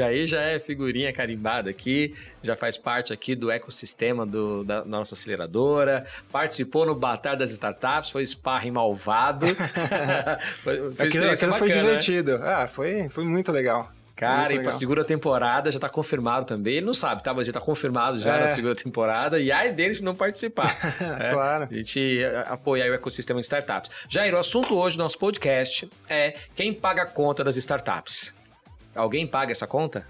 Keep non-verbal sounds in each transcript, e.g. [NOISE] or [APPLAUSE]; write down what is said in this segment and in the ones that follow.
Jair já é figurinha carimbada aqui, já faz parte aqui do ecossistema do, da nossa aceleradora, participou no Batalha das Startups, foi sparring malvado. [LAUGHS] [LAUGHS] foi, foi aquilo, aquilo foi né? divertido. Né? Ah, foi, foi muito legal. Cara, e pra segunda temporada já tá confirmado também. Ele não sabe, tá? Mas já tá confirmado já é. na segunda temporada. E ai dele se não participar. [LAUGHS] é, claro. A gente apoiar o ecossistema de startups. Jair, o assunto hoje do nosso podcast é quem paga a conta das startups. Alguém paga essa conta?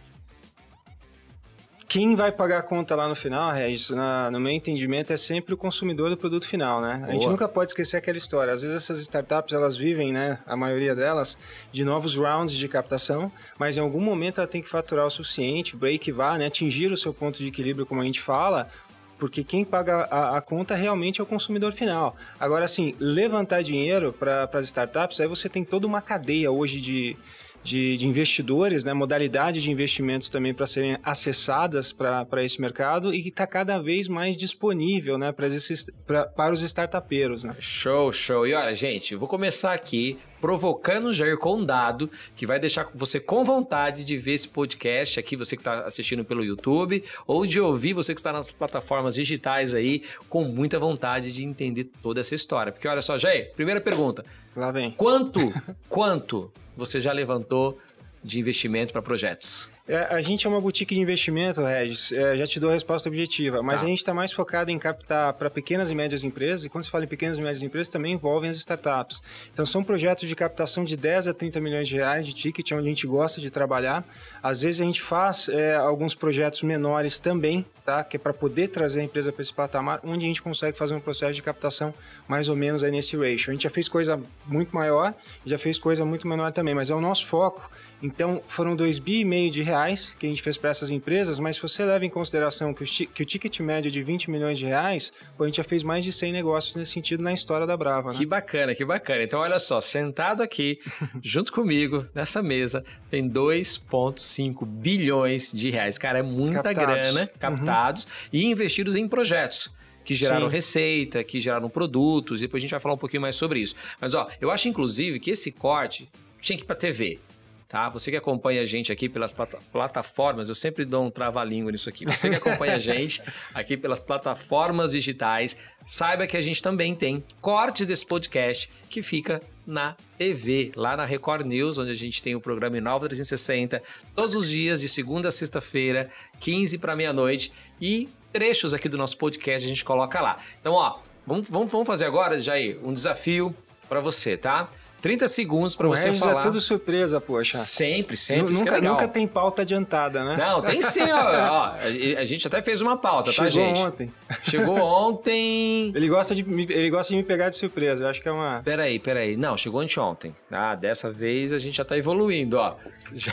Quem vai pagar a conta lá no final, Regis, na, no meu entendimento, é sempre o consumidor do produto final, né? Boa. A gente nunca pode esquecer aquela história. Às vezes essas startups, elas vivem, né, a maioria delas, de novos rounds de captação, mas em algum momento ela tem que faturar o suficiente, break vá, né, atingir o seu ponto de equilíbrio, como a gente fala, porque quem paga a, a, conta realmente é o consumidor final. Agora, assim, levantar dinheiro para as startups, aí você tem toda uma cadeia hoje de, de, de investidores, né, modalidades de investimentos também para serem acessadas para esse mercado e que está cada vez mais disponível né, esses, pra, para os startupeiros. Né? Show, show. E olha, gente, vou começar aqui provocando o Jair com um dado que vai deixar você com vontade de ver esse podcast aqui, você que está assistindo pelo YouTube, ou de ouvir você que está nas plataformas digitais aí, com muita vontade de entender toda essa história. Porque olha só, Jair, primeira pergunta. Lá vem. Quanto, quanto você já levantou de investimento para projetos? É, a gente é uma boutique de investimento, Regis. É, já te dou a resposta objetiva. Mas tá. a gente está mais focado em captar para pequenas e médias empresas. E quando se fala em pequenas e médias empresas, também envolvem as startups. Então, são projetos de captação de 10 a 30 milhões de reais de ticket, onde a gente gosta de trabalhar. Às vezes, a gente faz é, alguns projetos menores também, tá? que é para poder trazer a empresa para esse patamar, onde a gente consegue fazer um processo de captação mais ou menos aí nesse ratio. A gente já fez coisa muito maior, já fez coisa muito menor também, mas é o nosso foco então, foram 2,5 bi e meio de reais que a gente fez para essas empresas, mas se você leva em consideração que o, que o ticket médio é de 20 milhões de reais, pô, a gente já fez mais de 100 negócios nesse sentido na história da Brava, né? Que bacana, que bacana. Então, olha só, sentado aqui, [LAUGHS] junto comigo, nessa mesa, tem 2,5 bilhões de reais. Cara, é muita captados. grana captados uhum. e investidos em projetos que geraram Sim. receita, que geraram produtos, e depois a gente vai falar um pouquinho mais sobre isso. Mas ó, eu acho inclusive que esse corte tinha que ir para TV tá? Você que acompanha a gente aqui pelas plataformas, eu sempre dou um trava-língua nisso aqui. Você que acompanha a [LAUGHS] gente aqui pelas plataformas digitais, saiba que a gente também tem cortes desse podcast que fica na TV, lá na Record News, onde a gente tem o programa Inova 360, todos os dias, de segunda a sexta-feira, 15 para meia-noite, e trechos aqui do nosso podcast a gente coloca lá. Então, ó, vamos, vamos, vamos fazer agora, Jair, um desafio para você, tá? 30 segundos para você Regis falar. é tudo surpresa, poxa. Sempre, sempre. Nunca, é nunca tem pauta adiantada, né? Não, tem sim, ó, ó, A gente até fez uma pauta, Chegou tá, gente? Chegou ontem. Chegou ontem. [LAUGHS] ele, gosta de, ele gosta de me pegar de surpresa, eu acho que é uma... Peraí, peraí. Não, chegou anteontem. Ah, dessa vez a gente já tá evoluindo, ó. [LAUGHS] Já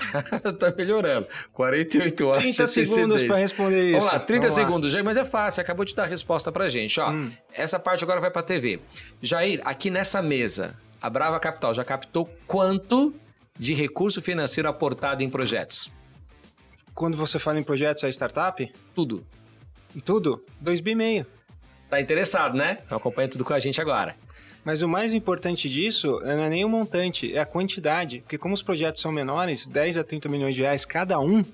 tá melhorando. 48 horas 30 segundos para responder isso. Vamos lá, 30 Vamos segundos. Jair, mas é fácil, acabou de dar a resposta pra gente, ó. Hum. Essa parte agora vai pra TV. Jair, aqui nessa mesa, a Brava Capital já captou quanto de recurso financeiro aportado em projetos? Quando você fala em projetos, é startup? Tudo. Tudo? Dois bi meio. Tá interessado, né? Então acompanha tudo com a gente agora. Mas o mais importante disso não é nem o montante, é a quantidade. Porque como os projetos são menores, 10 a 30 milhões de reais cada um,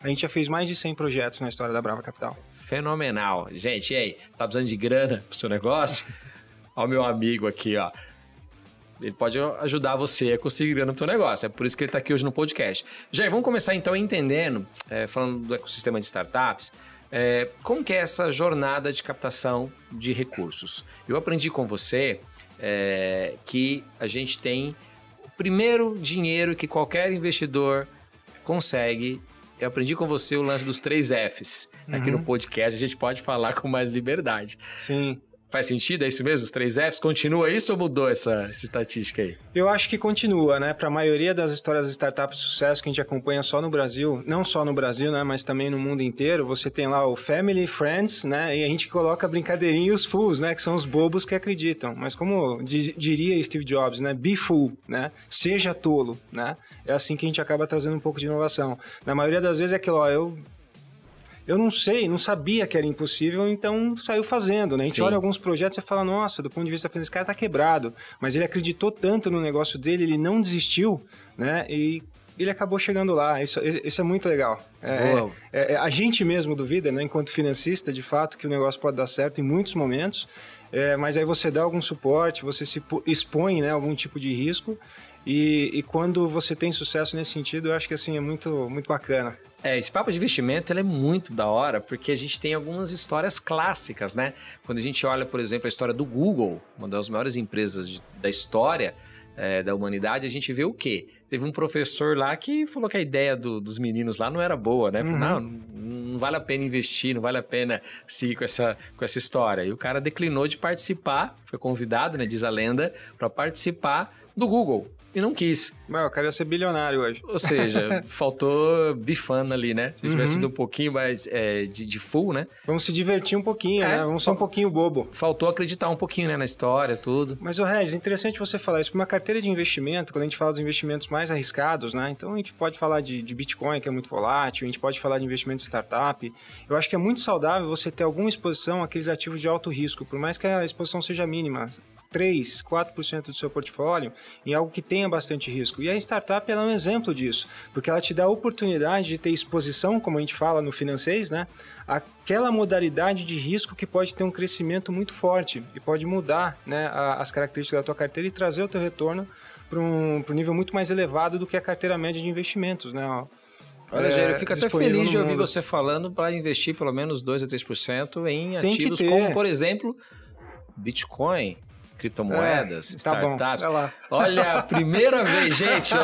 a gente já fez mais de 100 projetos na história da Brava Capital. Fenomenal. Gente, e aí? Tá precisando de grana pro seu negócio? [LAUGHS] Olha o meu amigo aqui, ó. Ele pode ajudar você a conseguir grana no seu negócio. É por isso que ele está aqui hoje no podcast. Já vamos começar então entendendo, é, falando do ecossistema de startups, é, como que é essa jornada de captação de recursos. Eu aprendi com você é, que a gente tem o primeiro dinheiro que qualquer investidor consegue. Eu aprendi com você o lance dos três Fs. Aqui uhum. no podcast a gente pode falar com mais liberdade. Sim. Faz sentido? É isso mesmo? Os três Fs? Continua isso ou mudou essa, essa estatística aí? Eu acho que continua, né? Para a maioria das histórias de startups de sucesso que a gente acompanha só no Brasil, não só no Brasil, né? Mas também no mundo inteiro, você tem lá o Family, Friends, né? E a gente coloca brincadeirinha os fools, né? Que são os bobos que acreditam. Mas como diria Steve Jobs, né? Be fool, né? Seja tolo, né? É assim que a gente acaba trazendo um pouco de inovação. Na maioria das vezes é aquilo, ó, eu eu não sei, não sabia que era impossível, então saiu fazendo, né? A gente Sim. olha alguns projetos e fala, nossa, do ponto de vista financeiro, esse cara tá quebrado. Mas ele acreditou tanto no negócio dele, ele não desistiu, né? E ele acabou chegando lá. Isso, isso é muito legal. É, é, é, a gente mesmo duvida, né, enquanto financista, de fato, que o negócio pode dar certo em muitos momentos, é, mas aí você dá algum suporte, você se expõe né, algum tipo de risco, e, e, quando você tem sucesso nesse sentido, eu acho que assim é muito, muito bacana. É, esse papo de investimento é muito da hora, porque a gente tem algumas histórias clássicas, né? Quando a gente olha, por exemplo, a história do Google, uma das maiores empresas de, da história é, da humanidade, a gente vê o quê? Teve um professor lá que falou que a ideia do, dos meninos lá não era boa, né? Falou, uhum. não, não vale a pena investir, não vale a pena seguir com essa, com essa história. E o cara declinou de participar, foi convidado, né, diz a lenda, para participar do Google e não quis. Mas eu queria ser bilionário hoje. Ou seja, [LAUGHS] faltou bifana ali, né? Se tivesse uhum. sido um pouquinho mais é, de, de, full, né? Vamos se divertir um pouquinho, é, né? Vamos ser um pouquinho bobo. Faltou acreditar um pouquinho, né? Na história, tudo. Mas, o Regis, interessante você falar isso. Uma carteira de investimento, quando a gente fala dos investimentos mais arriscados, né? Então, a gente pode falar de, de Bitcoin, que é muito volátil. A gente pode falar de investimento em startup. Eu acho que é muito saudável você ter alguma exposição àqueles ativos de alto risco, por mais que a exposição seja mínima. 3, 4% do seu portfólio em algo que tenha bastante risco. E a startup é um exemplo disso, porque ela te dá a oportunidade de ter exposição, como a gente fala no financeiro, né? aquela modalidade de risco que pode ter um crescimento muito forte e pode mudar né, as características da tua carteira e trazer o teu retorno para um, um nível muito mais elevado do que a carteira média de investimentos, né? Olha, é, eu fico até feliz de ouvir você falando para investir pelo menos 2 a 3% em Tem ativos como, por exemplo, Bitcoin, criptomoedas, é, tá startups. Bom, Olha, a [LAUGHS] primeira vez, gente,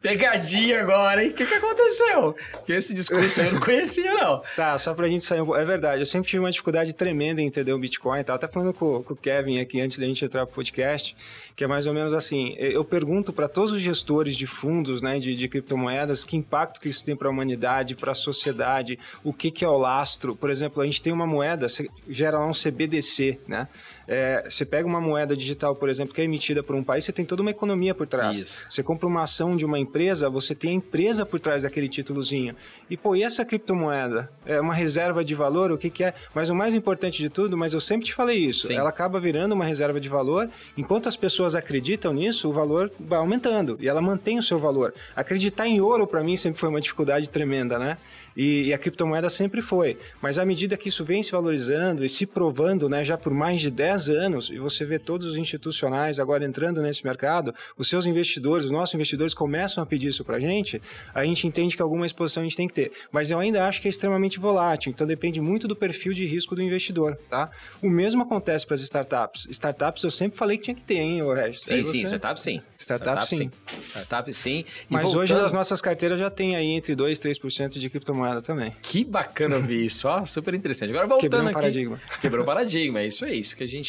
pegadinha agora, hein? O que, que aconteceu? Que esse discurso aí eu não conhecia, não. [LAUGHS] Tá, só pra gente sair um pouco. É verdade, eu sempre tive uma dificuldade tremenda em entender o Bitcoin. Tava até falando com, com o Kevin aqui antes da gente entrar pro podcast, que é mais ou menos assim: eu pergunto para todos os gestores de fundos, né, de, de criptomoedas, que impacto que isso tem para a humanidade, para a sociedade, o que, que é o lastro. Por exemplo, a gente tem uma moeda, gera lá um CBDC, né? É, você pega uma moeda digital, por exemplo, que é emitida por um país, você tem toda uma economia por trás. Isso. Você compra uma ação de uma empresa, você tem a empresa por trás daquele títulozinho. E, pô, e essa criptomoeda? É uma reserva de valor? O que, que é? Mas o mais importante de tudo, mas eu sempre te falei isso, Sim. ela acaba virando uma reserva de valor. Enquanto as pessoas acreditam nisso, o valor vai aumentando e ela mantém o seu valor. Acreditar em ouro, para mim, sempre foi uma dificuldade tremenda, né? E, e, a criptomoeda sempre foi. Mas à medida que isso vem se valorizando e se provando, né, já por mais de 10 anos, e você vê todos os institucionais agora entrando nesse mercado, os seus investidores, os nossos investidores começam a pedir isso para a gente, a gente entende que alguma exposição a gente tem que ter. Mas eu ainda acho que é extremamente volátil, então depende muito do perfil de risco do investidor, tá? O mesmo acontece para as startups. Startups eu sempre falei que tinha que ter, hein, o Regis? Sim, sim, startup sim. Startup, startup sim. sim. Startup sim. E Mas voltando... hoje nas nossas carteiras já tem aí entre 2 e 3% de criptomoeda moeda também. Que bacana ouvir isso, ó, super interessante. Agora voltando Quebrou um aqui. paradigma. Quebrou o paradigma, é isso, é isso. Que a gente.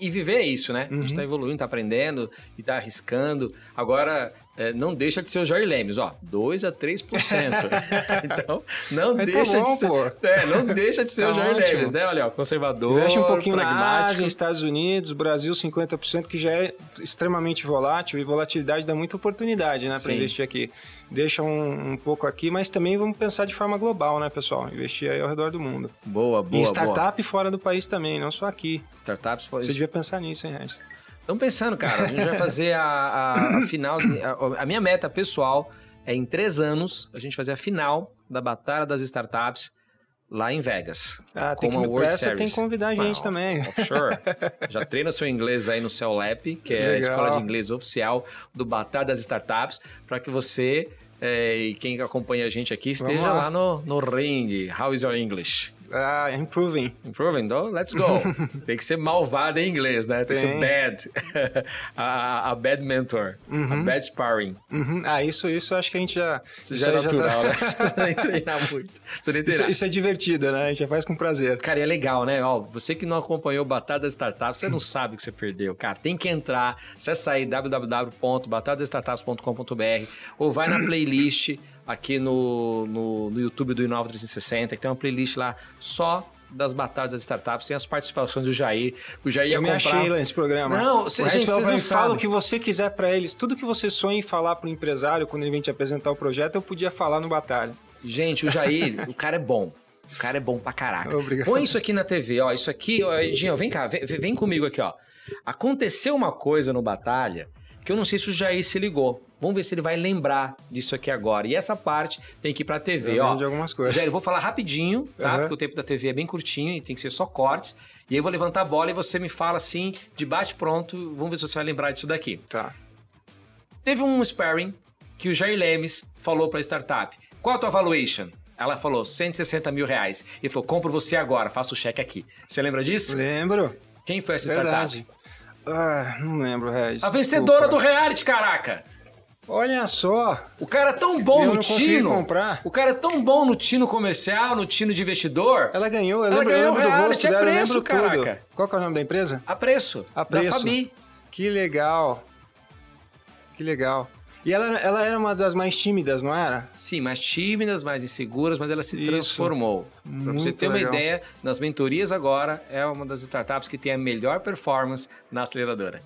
E viver é isso, né? Uhum. A gente tá uhum. evoluindo, tá aprendendo e tá arriscando. Agora, é, não deixa de ser o Jair Lemes, ó, 2 a 3%. [LAUGHS] então, não Mas tá deixa tá bom, de ser. É, não deixa de ser tá o Jair ótimo. Lemes, né? Olha, ó, conservador, Investe um pouquinho pragmático. na Ásia, Estados Unidos, Brasil 50%, que já é extremamente volátil e volatilidade dá muita oportunidade, né, para investir aqui. Deixa um, um, pouco aqui, mas também vamos pensar de forma global, né, pessoal? Investir aí ao redor do mundo. Boa, boa. E startup boa. fora do país também, não só aqui. Startups fora. Você devia pensar nisso, hein, Reis? Estamos pensando, cara. A gente vai fazer a, a, a final. A, a, minha meta pessoal é em três anos a gente fazer a final da Batalha das Startups lá em Vegas. Ah, tem que me World Series. tem que convidar a gente ah, também. Offshore. Já treina seu inglês aí no CELAP, que é Legal. a escola de inglês oficial do Batalha das Startups, para que você é, e quem acompanha a gente aqui esteja lá. lá no, no ring. How is your English? Ah, improving. Improving, então let's go. [LAUGHS] Tem que ser malvado em inglês, né? Tem, Tem. que ser bad. [LAUGHS] a, a, bad mentor. Uhum. A bad sparring. Uhum. Ah, isso, isso acho que a gente já... Isso já é natural, já tá... né? [LAUGHS] Precisa nem treinar muito. Nem treinar. Isso, isso, é divertido, né? A gente já faz com prazer. Cara, e é legal, né? Ó, você que não acompanhou Batalha das Startups, você não sabe que você perdeu. Cara, tem que entrar, acessa aí www.batalhadastartups.com.br ou vai na playlist aqui no, no, no YouTube do Inova 360, que tem uma playlist lá só das batalhas das startups, tem as participações do Jair. O Jair eu ia me comprar... achei lá nesse programa. Não, cê, gente, vocês não fala o que você quiser para eles. Tudo que você sonha em falar para o empresário quando ele vem te apresentar o projeto, eu podia falar no Batalha. Gente, o Jair, [LAUGHS] o cara é bom. O cara é bom pra caraca. Obrigado. Põe isso aqui na TV, ó. Isso aqui, ó, Edinho, vem cá, vem, vem comigo aqui, ó. Aconteceu uma coisa no Batalha que eu não sei se o Jair se ligou. Vamos ver se ele vai lembrar disso aqui agora. E essa parte tem que ir pra TV, Eu ó. de algumas coisas. Jair, eu vou falar rapidinho, tá? Uhum. Porque o tempo da TV é bem curtinho e tem que ser só cortes. E aí eu vou levantar a bola e você me fala assim, de bate pronto. Vamos ver se você vai lembrar disso daqui. Tá. Teve um sparring que o Jair Lemes falou pra startup. Qual a tua valuation? Ela falou 160 mil reais. E falou, compro você agora, faço o cheque aqui. Você lembra disso? Lembro. Quem foi essa Verdade. startup? Ah, não lembro, Regis. A vencedora do reality, caraca! Olha só. O cara é tão bom Eu no tino. comprar. O cara é tão bom no tino comercial, no tino de investidor. Ela ganhou, eu Ela lembro, eu ganhou lembro do reality, rosto é dela, eu preço, lembro tudo. caraca. Qual que é o nome da empresa? A preço. A preço. Da Fabi. Que legal. Que legal. E ela, ela era uma das mais tímidas, não era? Sim, mais tímidas, mais inseguras, mas ela se Isso. transformou. Para você ter uma legal. ideia, nas mentorias agora é uma das startups que tem a melhor performance na aceleradora.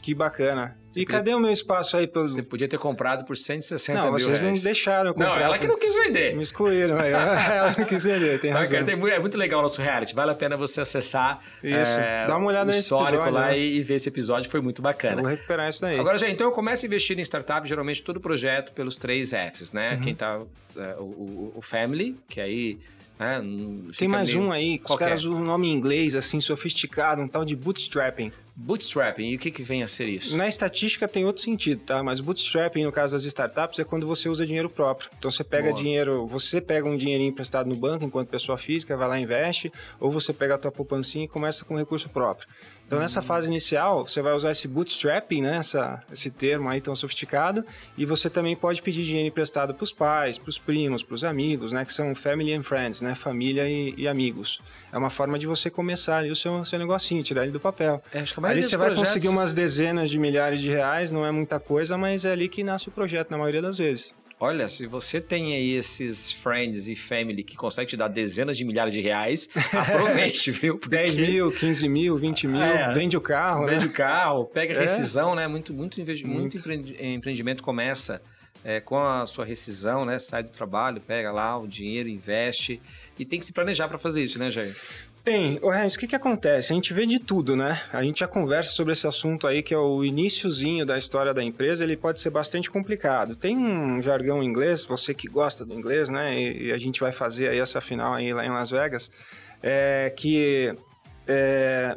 Que bacana. Você e cadê o meu espaço aí? Pelo... Você podia ter comprado por 160 Não, mil vocês não reais. deixaram eu comprar. Não, ela que não quis vender. Me excluíram. aí. [LAUGHS] [LAUGHS] ela não quis vender, tem razão. cara, tem é muito legal o nosso reality. Vale a pena você acessar Isso. é, Dá uma olhada o nesse histórico episódio, lá né? e, ver esse episódio. Foi muito bacana. Vou recuperar isso daí. Agora, gente, então eu começo a investir em startup, geralmente todo projeto pelos três Fs, Uhum. né? Quem tá. é, o, o- Family, que aí. não- Tem mais um aí, os é? caras usam um nome em inglês, assim, sofisticado, um tal de bootstrapping. Bootstrapping. E o que, que vem a ser isso? Na estatística tem outro sentido, tá? Mas bootstrapping, no caso das startups, é quando você usa dinheiro próprio. Então você pega Boa. dinheiro, você pega um dinheirinho emprestado no banco enquanto pessoa física, vai lá e investe, ou você pega a tua poupancinha e começa com recurso próprio. Então nessa fase inicial, você vai usar esse bootstrapping, né? Essa, esse termo aí tão sofisticado, e você também pode pedir dinheiro emprestado para os pais, para os primos, para os amigos, né? Que são family and friends, né? Família e, e amigos. É uma forma de você começar ali o seu, seu negocinho, tirar ele do papel. É, acho que Ali você vai projetos- conseguir umas dezenas de milhares de reais, não é muita coisa, mas é ali que nasce o projeto, na maioria das vezes. Olha, se você tem aí esses friends e family que conseguem te dar dezenas de milhares de reais, [LAUGHS] aproveite, viu? Porque 10 mil, 15 mil, 20 mil, É. vende o carro, Vende né? o carro, pega É. rescisão, né? Muito, muito, muito. Muito. empreend- empreendimento começa é, com a sua rescisão, né? Sai do trabalho, pega lá o dinheiro, investe. E tem que se planejar para fazer isso, né, Jair? Tem. Ô, Renz, o que que acontece? A gente vê de tudo, né? A gente já conversa sobre esse assunto aí, que é o iniciozinho da história da empresa, ele pode ser bastante complicado. Tem um jargão inglês, você que gosta do inglês, né? E, e a gente vai fazer aí essa final aí lá em Las Vegas, é, que é,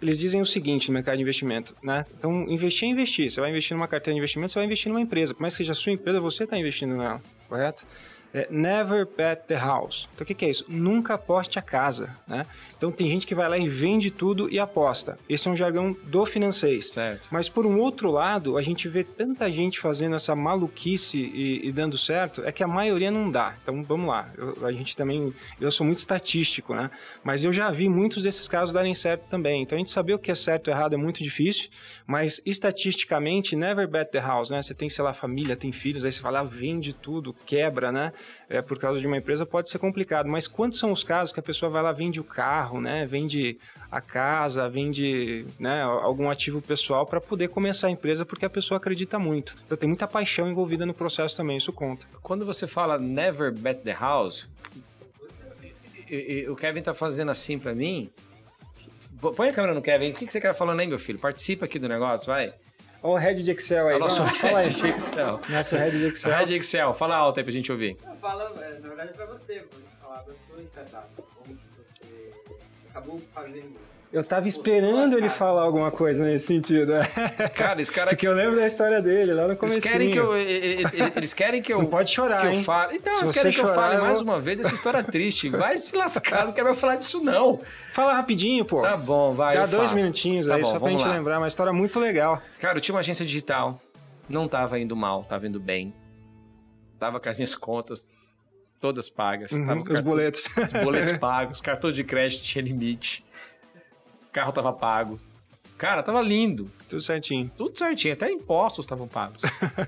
eles dizem o seguinte no mercado de investimento, né? Então, investir é investir. Você vai investir numa carteira de investimento, você vai investir numa empresa. Por mais que seja a sua empresa, você está investindo nela, correto? É, never bet the house. Então, o que, que é isso? Nunca aposte a casa, né? Então, tem gente que vai lá e vende tudo e aposta. Esse é um jargão do financeiro. Certo. Mas por um outro lado, a gente vê tanta gente fazendo essa maluquice e, e dando certo, é que a maioria não dá. Então vamos lá. Eu- a gente também. Eu sou muito estatístico, né? Mas eu já vi muitos desses casos darem certo também. Então a gente saber o que é certo e errado é muito difícil, mas estatisticamente, never bet the house, né? Você tem, sei lá, família, tem filhos, aí você vai lá, vende tudo, quebra, né? É, por causa de uma empresa pode ser complicado. Mas quantos são os casos que a pessoa vai lá, vende o carro, né? Vende a casa, vende né, algum ativo pessoal para poder começar a empresa porque a pessoa acredita muito. Então tem muita paixão envolvida no processo também, isso conta. Quando você fala never bet the house, o Kevin tá fazendo assim para mim. Põe a câmera no Kevin. O que que você quer falando aí, meu filho? Participa aqui do negócio, vai. Olha o head de Excel aí. É o nosso aí. Red Excel. Nosso head de Excel. Red Excel, fala alto aí pra gente ouvir. Fala, é, na verdade, pra você, você falar da sua startup, como que você acabou fazendo. Eu tava esperando ele falar alguma coisa nesse sentido. é. Cara, esse cara Porque eu lembro da história dele lá no Eles começo. querem que eu. Eles querem que eu. Não pode chorar, que eu hein? fale. Então, Se eles você querem que eu chorar, fale eu mais uma vez dessa história triste. Vai se lascar, não quero mais falar disso, não. Fala rapidinho, pô. Tá bom, vai. Dá eu dois falo. minutinhos Tá aí, bom, só pra gente lá. lembrar. Uma história muito legal. Cara, eu tinha uma agência digital, não tava indo mal, tava indo bem. Tava com as minhas contas todas pagas. Uhum, tava os cartão- boletos. Os boletos [LAUGHS] pagos, cartão de crédito tinha limite. O carro tava pago. Cara, tava lindo. Tudo certinho. Tudo certinho, até impostos estavam pagos.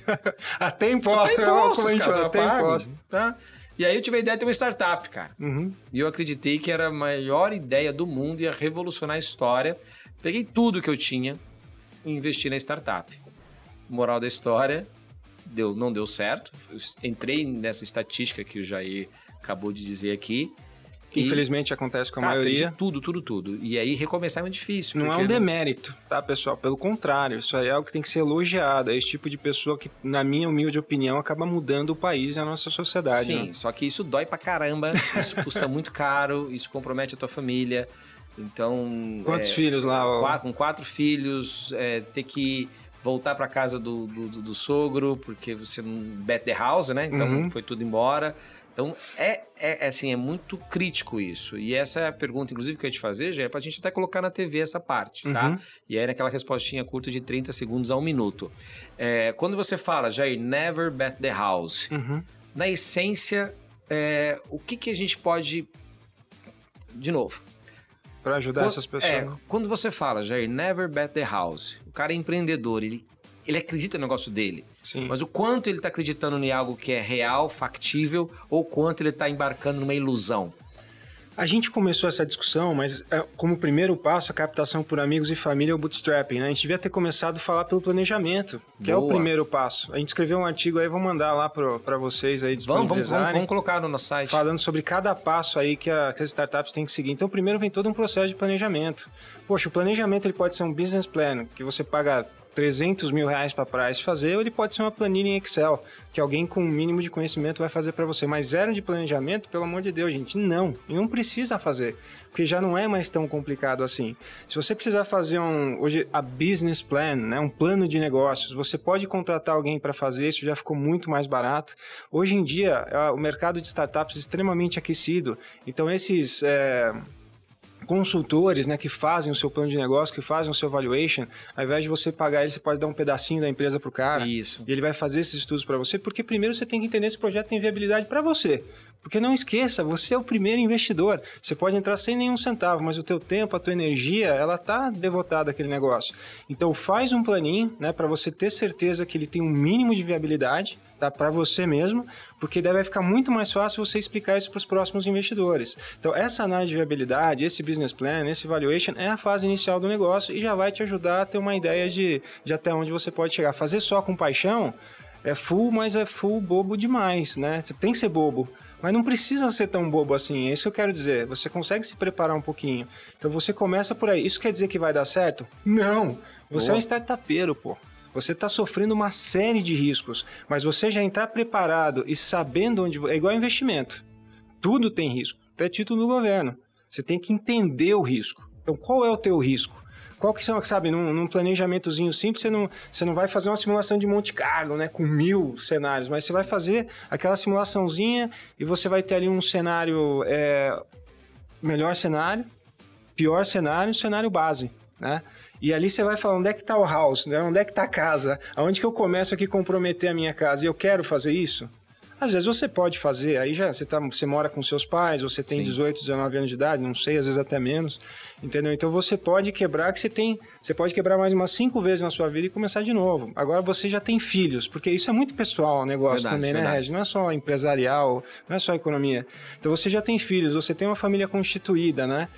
[LAUGHS] Até imposto. Até a impostos, cara, até pago. imposto. Tá? E aí eu tive a ideia de ter uma startup, cara. Uhum. E eu acreditei que era a maior ideia do mundo, ia revolucionar a história. Peguei tudo que eu tinha e investi na startup. Moral da história, deu, não deu certo. Eu Entrei nessa estatística que o Jair acabou de dizer aqui. que infelizmente acontece com a maioria. tudo, tudo, tudo. E aí recomeçar é muito difícil. Não é um demérito, tá, pessoal? Pelo contrário, isso aí é algo que tem que ser elogiado. É esse tipo de pessoa que, na minha humilde opinião, acaba mudando o país e a nossa sociedade. Sim, né? só que isso dói pra caramba, isso custa [LAUGHS] muito caro, isso compromete a tua família. Então. Quantos é, filhos lá? Quatro, com quatro filhos, é, ter que voltar para casa do, do, do, sogro, porque você não bet the house, né? Então uhum. foi tudo embora. Então é, é, é, assim, é muito crítico isso. E essa é a pergunta, inclusive, que eu ia te fazer, já é pra gente até colocar na TV essa parte, tá? uhum. tá? E aí naquela respostinha curta de 30 segundos a um minuto. É, quando você fala, Jair, never bet the house, uhum. na essência, é, o que, que a gente pode. De novo, para ajudar quando, essas pessoas. É, quando você fala, Jair, never bet the house, o cara é empreendedor, ele, ele acredita no negócio dele. Sim. Mas o quanto ele está acreditando em algo que é real, factível, ou quanto ele está embarcando numa ilusão? A gente começou essa discussão, mas é, como primeiro passo, a captação por amigos e família é o bootstrapping, né? A gente devia ter começado a falar pelo planejamento, que Boa. é o primeiro passo. A gente escreveu um artigo aí, vou mandar lá para vocês aí vamos, vamos, vamos, vamos, colocar no nosso site. Falando sobre cada passo aí que, a, que as startups têm que seguir. Então, primeiro vem todo um processo de planejamento. Poxa, o planejamento ele pode ser um business plan, que você paga 300 mil reais para Price fazer, ou ele pode ser uma planilha em Excel, que alguém com o um mínimo de conhecimento vai fazer para você. Mas zero de planejamento, pelo amor de Deus, gente, não. E não precisa fazer, porque já não é mais tão complicado assim. Se você precisar fazer um, hoje, a business plan, né, um plano de negócios, você pode contratar alguém para fazer, isso já ficou muito mais barato. Hoje em dia, o mercado de startups é extremamente aquecido, então esses... É, consultores, né, que fazem o seu plano de negócio, que fazem o seu valuation, ao invés de você pagar ele, você pode dar um pedacinho da empresa para o cara. Isso. E ele vai fazer esses estudos para você, porque primeiro você tem que entender se o projeto tem viabilidade para você. Porque não esqueça, você é o primeiro investidor. Você pode entrar sem nenhum centavo, mas o teu tempo, a tua energia, ela tá devotada àquele negócio. Então faz um planinho, né, para você ter certeza que ele tem um mínimo de viabilidade tá? para você mesmo, porque daí vai ficar muito mais fácil você explicar isso para os próximos investidores. Então, essa análise de viabilidade, esse business plan, esse valuation é a fase inicial do negócio e já vai te ajudar a ter uma ideia de, de até onde você pode chegar. Fazer só com paixão é full, mas é full bobo demais, né? Você tem que ser bobo. Mas não precisa ser tão bobo assim, é isso que eu quero dizer. Você consegue se preparar um pouquinho. Então você começa por aí. Isso quer dizer que vai dar certo? Não! Você Boa. é um startupeiro, pô. Você está sofrendo uma série de riscos, mas você já entrar preparado e sabendo onde. É igual investimento. Tudo tem risco, até título do governo. Você tem que entender o risco. Então, qual é o teu risco? Qual que são, sabe, num, num, planejamentozinho simples, você não, você não vai fazer uma simulação de Monte Carlo, né, com mil cenários, mas você vai fazer aquela simulaçãozinha e você vai ter ali um cenário, é, melhor cenário, pior cenário, cenário base, né? E ali você vai falar onde é que está o house, né? onde é que está a casa, aonde que eu começo aqui a comprometer a minha casa e eu quero fazer isso? Às vezes você pode fazer, aí já você, tá, você mora com seus pais, você tem Sim. 18, 19 anos de idade, não sei, às vezes até menos, entendeu? Então você pode quebrar, que você tem, você pode quebrar mais umas cinco vezes na sua vida e começar de novo. Agora você já tem filhos, porque isso é muito pessoal o negócio verdade, também, né, verdade. Regi? Não é só empresarial, não é só economia. Então você já tem filhos, você tem uma família constituída, né?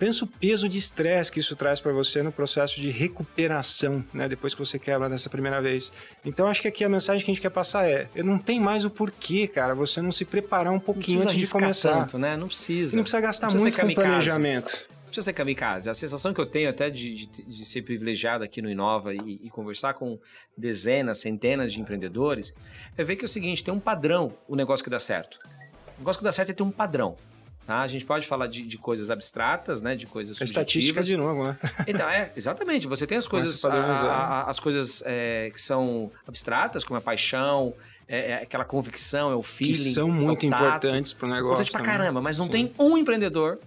Pensa o peso de estresse que isso traz para você no processo de recuperação, né? Depois que você quebra dessa primeira vez. Então acho que aqui a mensagem que a gente quer passar é: não tem mais o porquê, cara, você não se preparar um pouquinho antes de começar. Tanto, né? Não precisa. Não precisa gastar não precisa muito com planejamento. Não precisa ser kamikaze. A sensação que eu tenho até de, de, de ser privilegiado aqui no Inova e, e, conversar com dezenas, centenas de empreendedores é ver que é o seguinte: tem um padrão o negócio que dá certo. O negócio que dá certo é ter um padrão. Tá? A gente pode falar de, de coisas abstratas, né? De coisas a subjetivas. Estatística de novo, né? Então, é, exatamente. Você tem as coisas, a, a, as coisas é, que são abstratas, como a paixão, é, é, aquela convicção, é o feeling. Que são é muito é importantes para o negócio. Importante pra caramba, mas não Sim. tem um empreendedor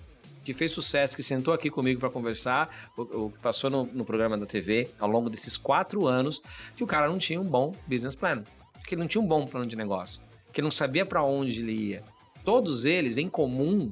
que fez sucesso, que sentou aqui comigo para conversar, o, o, que passou no, no, programa da TV ao longo desses quatro anos, que o cara não tinha um bom business plan, que ele não tinha um bom plano de negócio, que ele não sabia para onde ele ia, todos eles em comum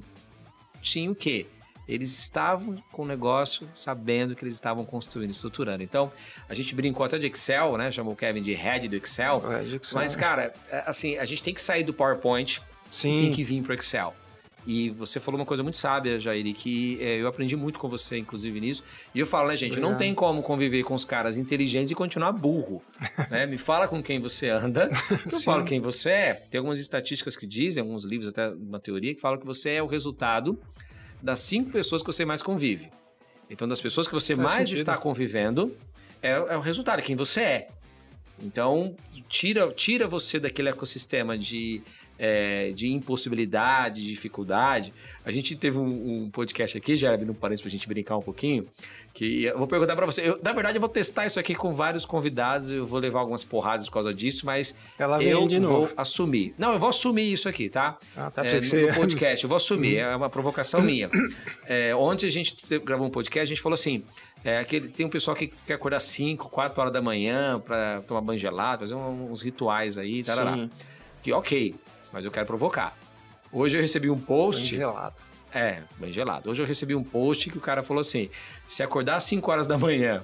tinham o quê? Eles estavam com o negócio sabendo que eles estavam construindo, estruturando. Então, a gente brincou até de Excel, né? Chamou o Kevin de head do Excel. É, de Excel. Mas, cara, é, assim, a gente tem que sair do PowerPoint Sim. e tem que vir pro Excel. E você falou uma coisa muito sábia, Jair, que é, eu aprendi muito com você, inclusive, nisso. E eu falo, né, gente, Obrigado. não tem como conviver com os caras inteligentes e continuar burro. [LAUGHS] né? Me fala com quem você anda, eu falo quem você é. Tem algumas estatísticas que dizem, alguns livros, até uma teoria, que falam que você é o resultado das cinco pessoas que você mais convive. Então, das pessoas que você Faz mais sentido. está convivendo, é, é, o resultado, é quem você é. Então, tira, tira você daquele ecossistema de é, de impossibilidade, de dificuldade. A gente teve um, um podcast aqui, já abrindo um parênteses pra gente brincar um pouquinho, que eu vou perguntar para você. Eu, na verdade, eu vou testar isso aqui com vários convidados, eu vou levar algumas porradas por causa disso, mas Ela eu de vou novo. assumir. Não, eu vou assumir isso aqui, tá? Ah, tá é, no, no podcast, eu vou assumir, [LAUGHS] é uma provocação minha. É, ontem a gente gravou um podcast, a gente falou assim, é, aquele, tem um pessoal que quer acordar 5, 4 horas da manhã para tomar banho gelado, fazer uns rituais aí, tarará. Sim. Que ok, mas eu quero provocar. Hoje eu recebi um post. Bem gelado. É, bem gelado. Hoje eu recebi um post que o cara falou assim: se acordar às 5 horas da manhã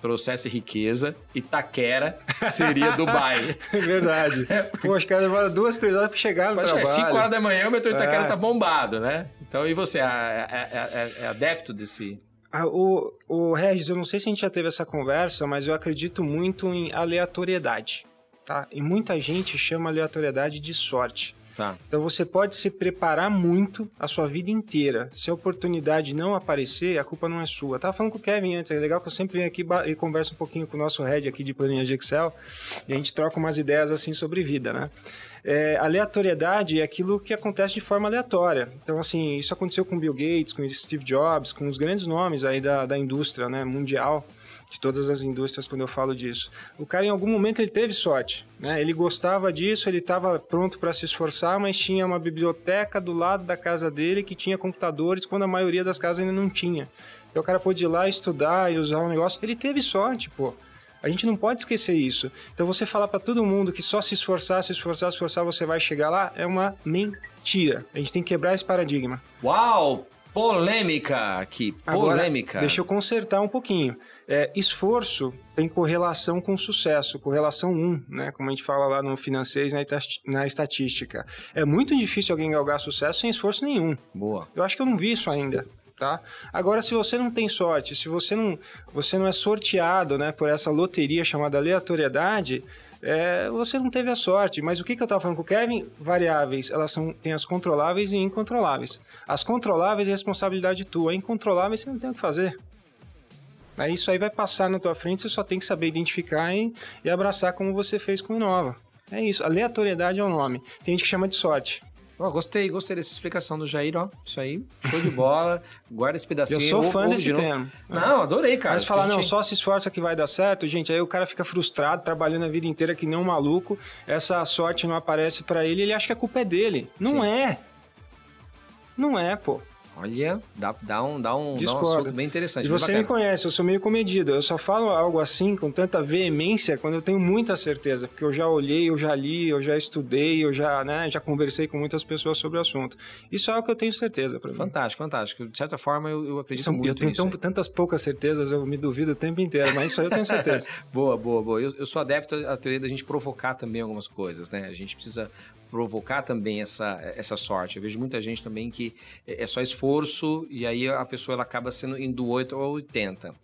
trouxesse riqueza, Itaquera seria Dubai. [LAUGHS] é verdade. É, Pô, os caras demoram duas, três horas para chegar no Mas, trabalho. 5 horas da manhã o metrô Itaquera é. tá bombado, né? Então, e você, é, é adepto desse... Ah, o, o Regis, eu não sei se a gente já teve essa conversa, mas eu acredito muito em aleatoriedade tá? E muita gente chama aleatoriedade de sorte. Tá. Então você pode se preparar muito a sua vida inteira. Se a oportunidade não aparecer, a culpa não é sua. Eu tava falando com o Kevin antes, é legal que eu sempre venho aqui e converso um pouquinho com o nosso head aqui de planilha de Excel e a gente troca umas ideias assim sobre vida, né? É, aleatoriedade é aquilo que acontece de forma aleatória. Então, assim, isso aconteceu com Bill Gates, com Steve Jobs, com os grandes nomes aí da, da indústria né, mundial de todas as indústrias quando eu falo disso. O cara em algum momento ele teve sorte, né? Ele gostava disso, ele estava pronto para se esforçar, mas tinha uma biblioteca do lado da casa dele que tinha computadores quando a maioria das casas ainda não tinha. Então o cara pôde ir lá estudar e usar um negócio. Ele teve sorte, pô. A gente não pode esquecer isso. Então você falar para todo mundo que só se esforçar, se esforçar, se esforçar você vai chegar lá é uma mentira. A gente tem que quebrar esse paradigma. Uau! Polêmica aqui, polêmica. Agora, deixa eu consertar um pouquinho. É, esforço tem correlação com sucesso, correlação 1, né? Como a gente fala lá no financeiro na, na estatística. É muito difícil alguém galgar sucesso sem esforço nenhum. Boa. Eu acho que eu não vi isso ainda. Tá? Agora, se você não tem sorte, se você não, você não é sorteado né, por essa loteria chamada aleatoriedade, é, você não teve a sorte. Mas o que, que eu estava falando com o Kevin? Variáveis, elas são, tem as controláveis e incontroláveis. As controláveis é responsabilidade tua, incontroláveis você não tem o que fazer. Aí isso aí vai passar na tua frente, você só tem que saber identificar e, e abraçar como você fez com o Inova. É isso, aleatoriedade é o nome. Tem gente que chama de sorte. Oh, gostei, gostei dessa explicação do Jair, ó. Isso aí, show de bola. [LAUGHS] Guarda esse pedacinho. Eu sou fã desse de termo. Não, adorei, cara. Mas falar, não, só se esforça que vai dar certo, gente, aí o cara fica frustrado, trabalhando a vida inteira que nem um maluco, essa sorte não aparece para ele, ele acha que a culpa é dele. Não Sim. é. Não é, pô. Olha, dá, dá, um, dá, um, dá um assunto bem interessante. E você me conhece, eu sou meio comedido. Eu só falo algo assim com tanta veemência quando eu tenho muita certeza, porque eu já olhei, eu já li, eu já estudei, eu já, né, já conversei com muitas pessoas sobre o assunto. Isso é algo que eu tenho certeza para mim. Fantástico, fantástico. De certa forma, eu, eu acredito São, muito Eu tenho tão, tantas poucas certezas, eu me duvido o tempo inteiro, mas isso aí eu tenho certeza. [LAUGHS] boa, boa, boa. Eu, eu sou adepto à teoria da gente provocar também algumas coisas, né? A gente precisa provocar também essa, essa sorte. Eu vejo muita gente também que é, é só esforço e aí a pessoa ela acaba sendo indo 8 ou 80.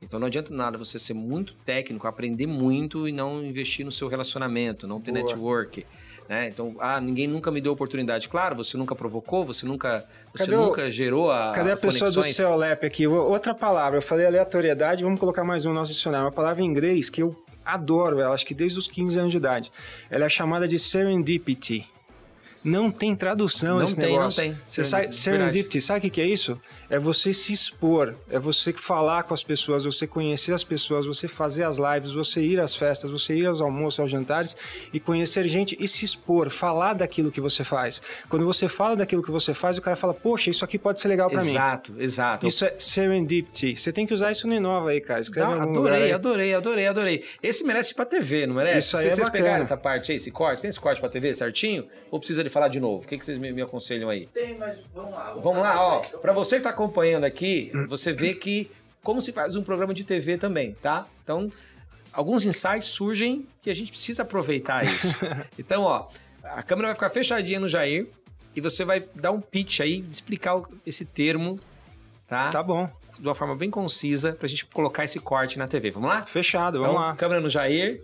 Então não adianta nada você ser muito técnico, aprender muito e não investir no seu relacionamento, não ter Boa. network. Né? Então, ah, ninguém nunca me deu oportunidade. Claro, você nunca provocou, você nunca, você cadê nunca o, gerou a. Cadê a pessoa do CEOLEP aqui? Outra palavra, eu falei aleatoriedade, vamos colocar mais um no nosso dicionário. Uma palavra em inglês que eu adoro ela, acho que desde os 15 anos de idade. Ela é chamada de serendipity. Não tem tradução não esse tem, negócio. Não tem, Você sabe, serendipity, sabe o que é isso? É você se expor, é você falar com as pessoas, você conhecer as pessoas, você fazer as lives, você ir às festas, você ir aos almoços, aos jantares e conhecer gente e se expor, falar daquilo que você faz. Quando você fala daquilo que você faz, o cara fala, poxa, isso aqui pode ser legal para mim. Exato, exato. Isso é serendipity. Você tem que usar isso no Inova aí, cara. Escreve não, adorei, adorei, adorei, adorei. Esse merece ir pra TV, não merece? Isso aí Se é vocês bacana. pegaram essa parte aí, esse corte, tem esse corte pra TV certinho? Ou precisa de falar de novo? O que, que vocês me, me aconselham aí? Tem, mas vamos lá. Vamos, vamos lá, ó. Pra você que tá acompanhando aqui, você vê que como se faz um programa de TV também, tá? Então, alguns insights surgem que a gente precisa aproveitar isso. [LAUGHS] Então, ó, a câmera vai ficar fechadinha no Jair, e você vai dar um pitch aí, explicar esse termo, tá? Tá bom. De uma forma bem concisa pra gente colocar esse corte na TV. Vamos lá? Fechado, vamos então, lá. Câmera no Jair.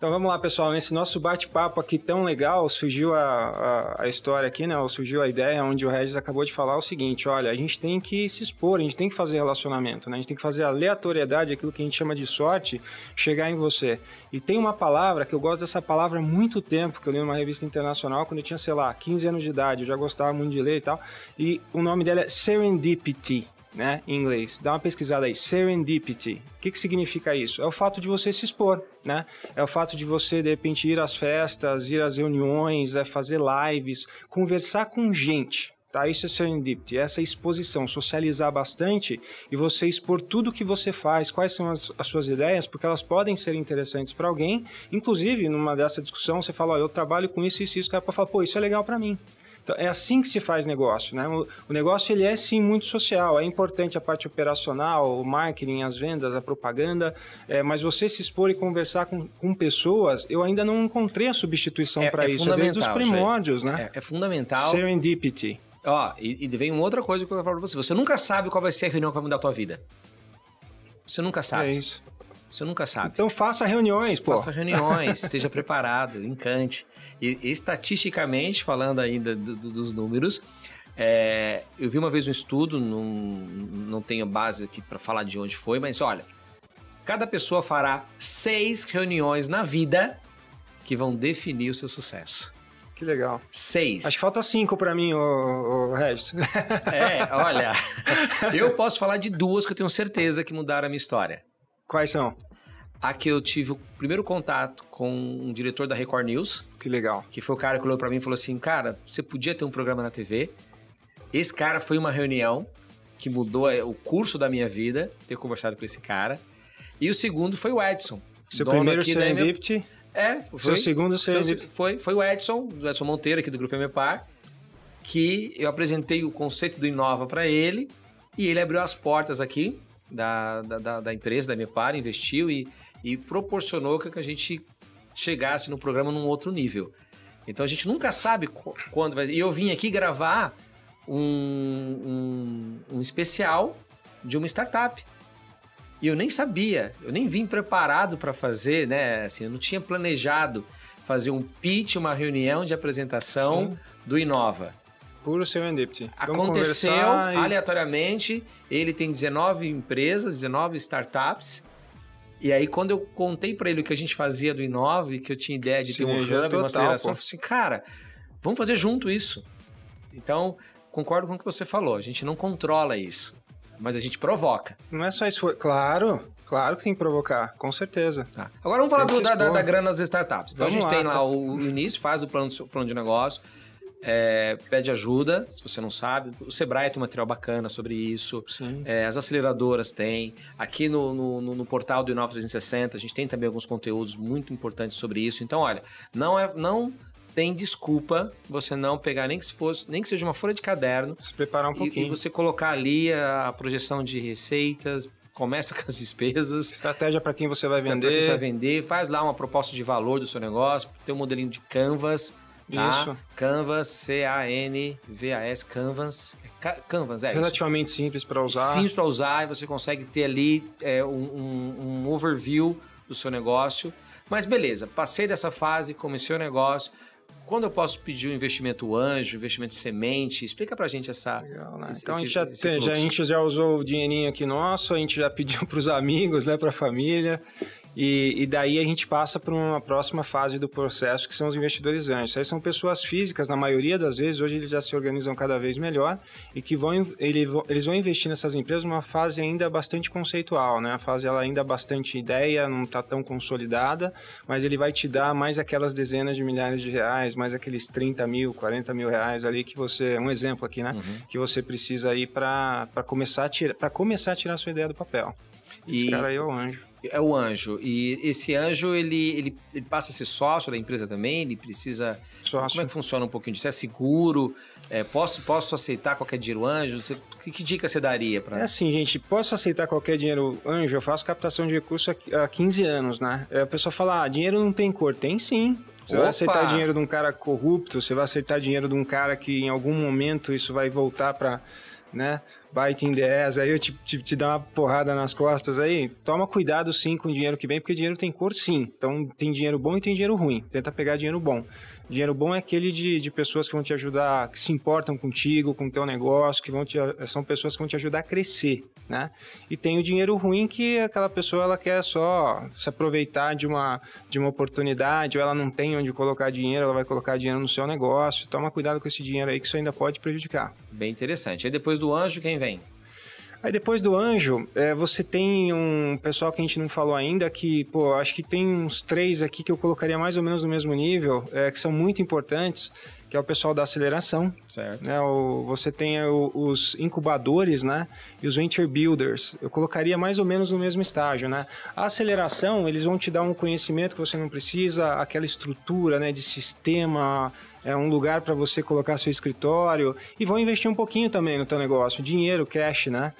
Então vamos lá, pessoal. Nesse nosso bate-papo aqui tão legal, surgiu a, a, a, história aqui, né? Surgiu a ideia onde o Regis acabou de falar o seguinte: olha, a gente tem que se expor, a gente tem que fazer relacionamento, né? A gente tem que fazer aleatoriedade, aquilo que a gente chama de sorte, chegar em você. E tem uma palavra que eu gosto dessa palavra há muito tempo, que eu li numa revista internacional quando eu tinha, sei lá, 15 anos de idade, eu já gostava muito de ler e tal. E o nome dela é serendipity né, em inglês. Dá uma pesquisada aí, serendipity. O que, que significa isso? É o fato de você se expor, né? É o fato de você, de repente, ir às festas, ir às reuniões, é fazer lives, conversar com gente, tá? Isso é serendipity, essa exposição, socializar bastante e você expor tudo que você faz, quais são as, as suas ideias, porque elas podem ser interessantes para alguém. Inclusive, numa dessa discussão, você fala, ó, eu trabalho com isso, isso, isso, o cara pode falar, pô, isso é legal para mim. Então, é assim que se faz negócio, né? O, o, negócio ele é sim muito social, é importante a parte operacional, o marketing, as vendas, a propaganda, é, mas você se expor e conversar com, com pessoas, eu ainda não encontrei a substituição é, para é isso, é desde os primórdios, né? É, é, fundamental. Serendipity. Ó, e, e vem uma outra coisa que eu vou falar para você. Você nunca sabe qual vai ser a reunião que vai mudar a tua vida. Você nunca sabe. É isso. Você nunca sabe. Então faça reuniões, pô. Faça reuniões, [LAUGHS] esteja preparado, encante. E estatisticamente, falando ainda do, do, dos números, é, eu vi uma vez um estudo, não, não tenho base aqui para falar de onde foi, mas olha, cada pessoa fará seis reuniões na vida que vão definir o seu sucesso. Que legal. Seis. Acho que falta cinco para mim, o, Regis. [LAUGHS] É, olha, eu posso falar de duas que eu tenho certeza que mudaram a minha história. Quais são? A que eu tive o primeiro contato com um diretor da Record News. Que legal. Que foi o cara que olhou para mim e falou assim: Cara, você podia ter um programa na TV. Esse cara foi uma reunião que mudou é, o curso da minha vida, ter conversado com esse cara. E o segundo foi o Edson. Seu primeiro Serendipity? É. Foi, Seu segundo Serendipity? Foi, foi o Edson, o Edson Monteiro, aqui do Grupo MPAR, que eu apresentei o conceito do Inova para ele e ele abriu as portas aqui da, da, da empresa, da Mepar, investiu e, e proporcionou que a gente chegasse no programa num outro nível. Então a gente nunca sabe quando vai. E eu vim aqui gravar um, um, um especial de uma startup. E eu nem sabia, eu nem vim preparado para fazer, né? Assim, eu não tinha planejado fazer um pitch, uma reunião de apresentação Sim. do Inova. Puro serendipity. Aconteceu e... aleatoriamente. Ele tem 19 empresas, 19 startups. E aí, quando eu contei para ele o que a gente fazia do Inove, que eu tinha ideia de ter um hub, total, uma aceleração, eu falei assim, cara, vamos fazer junto isso. Então, concordo com o que você falou. A gente não controla isso, mas a gente provoca. Não é só isso. Claro, claro que tem que provocar, com certeza. Tá. Agora vamos falar do, da, da, da, grana das startups. Então, vamos a gente lá, tem lá tá. o, início, faz o plano, o plano de negócio é, pede ajuda, se você não sabe. O Sebrae tem um material bacana sobre isso. É, as aceleradoras têm. Aqui no, no, no, portal do Inova 360, a gente tem também alguns conteúdos muito importantes sobre isso. Então, olha, não é. Não tem desculpa você não pegar nem que se fosse, nem que seja uma folha de caderno. Se preparar um pouquinho. E, e você colocar ali a, a projeção de receitas, começa [LAUGHS] com as despesas. Estratégia para quem você vai vender. Quem você vai vender, faz lá uma proposta de valor do seu negócio, tem um modelinho de Canvas. Tá? Isso. Canvas, C-A-N-V-A-S, Canvas. Canvas, é Relativamente isso. simples para usar. Simples para usar e você consegue ter ali é, um, um, um overview do seu negócio. Mas beleza, passei dessa fase, comecei o negócio. Quando eu posso pedir um investimento anjo, investimento semente? Explica pra gente essa. Legal, né? Esse, então a gente, já, tem, já, a gente já usou o dinheirinho aqui nosso, a gente já pediu [LAUGHS] para os amigos, né, para a família. E, e, daí a gente passa para uma próxima fase do processo, que são os investidores anjos. Aí são pessoas físicas, na maioria das vezes, hoje eles já se organizam cada vez melhor e que vão, ele, eles vão investir nessas empresas numa fase ainda bastante conceitual, né? A fase ela ainda bastante ideia, não está tão consolidada, mas ele vai te dar mais aquelas dezenas de milhares de reais, mais aqueles 30 mil, 40 mil reais ali que você, um exemplo aqui, né? Uhum. Que você precisa aí para começar, a tirar, começar a tirar a sua ideia do papel. Esse e... cara aí é o anjo. É o anjo. E esse anjo, ele, ele, ele, passa a ser sócio da empresa também? Ele precisa. Sócio. Como é que funciona um pouquinho disso? É seguro? É, posso, posso aceitar qualquer dinheiro anjo? Você, que, que, dica você daria para. É assim, gente. Posso aceitar qualquer dinheiro anjo? Eu faço captação de recursos há, há 15 anos, né? A pessoa fala: ah, dinheiro não tem cor. Tem sim. Você Opa. vai aceitar dinheiro de um cara corrupto, você vai aceitar dinheiro de um cara que em algum momento isso vai voltar para né? Bite in the ass, aí eu te, te, te uma porrada nas costas aí. Toma cuidado sim com o dinheiro que vem, porque dinheiro tem cor sim. Então tem dinheiro bom e tem dinheiro ruim. Tenta pegar dinheiro bom. Dinheiro bom é aquele de, de pessoas que vão te ajudar, que se importam contigo, com o teu negócio, que vão te, são pessoas que vão te ajudar a crescer, né? E tem o dinheiro ruim que aquela pessoa ela quer só se aproveitar de uma, de uma oportunidade, ou ela não tem onde colocar dinheiro, ela vai colocar dinheiro no seu negócio. Toma cuidado com esse dinheiro aí que isso ainda pode prejudicar. Bem interessante. Aí depois do anjo, quem vem? Aí depois do anjo, é, você tem um pessoal que a gente não falou ainda, que, pô, acho que tem uns três aqui que eu colocaria mais ou menos no mesmo nível, é, que são muito importantes, que é o pessoal da aceleração. Certo. Né, o, você tem o, os incubadores, né? E os venture builders. Eu colocaria mais ou menos no mesmo estágio, né? A aceleração, eles vão te dar um conhecimento que você não precisa, aquela estrutura, né? De sistema, é um lugar para você colocar seu escritório e vão investir um pouquinho também no teu negócio, dinheiro, cash, né?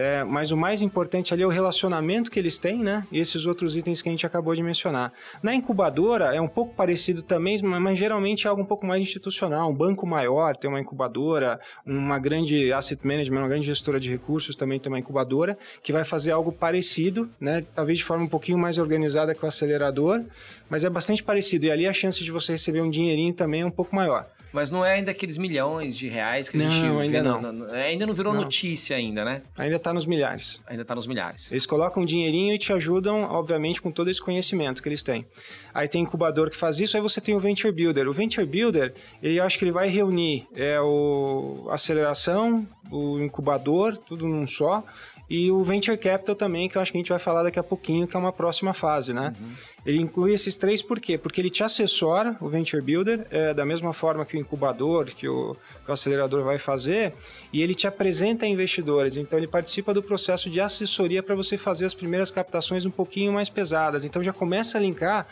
É, mas o mais importante ali é o relacionamento que eles têm, né? E esses outros itens que a gente acabou de mencionar. Na incubadora é um pouco parecido também, mas geralmente é algo um pouco mais institucional. Um banco maior tem uma incubadora, uma grande asset management, uma grande gestora de recursos também tem uma incubadora, que vai fazer algo parecido, né? Talvez de forma um pouquinho mais organizada que o acelerador, mas é bastante parecido. E ali a chance de você receber um dinheirinho também é um pouco maior. Mas não é ainda aqueles milhões de reais que a gente não, ainda não. No, ainda não virou não. notícia ainda, né? Ainda está nos milhares. Ainda está nos milhares. Eles colocam um dinheirinho e te ajudam, obviamente, com todo esse conhecimento que eles têm. Aí tem incubador que faz isso, aí você tem o Venture Builder. O Venture Builder, ele acho que ele vai reunir é, o aceleração, o incubador, tudo num só, e o Venture Capital também, que eu acho que a gente vai falar daqui a pouquinho, que é uma próxima fase, né? Uhum. Ele inclui esses três por quê? Porque ele te assessora, o Venture Builder, é, da mesma forma que o incubador, que o, que o acelerador vai fazer, e ele te apresenta investidores. Então, ele participa do processo de assessoria para você fazer as primeiras captações um pouquinho mais pesadas. Então, já começa a linkar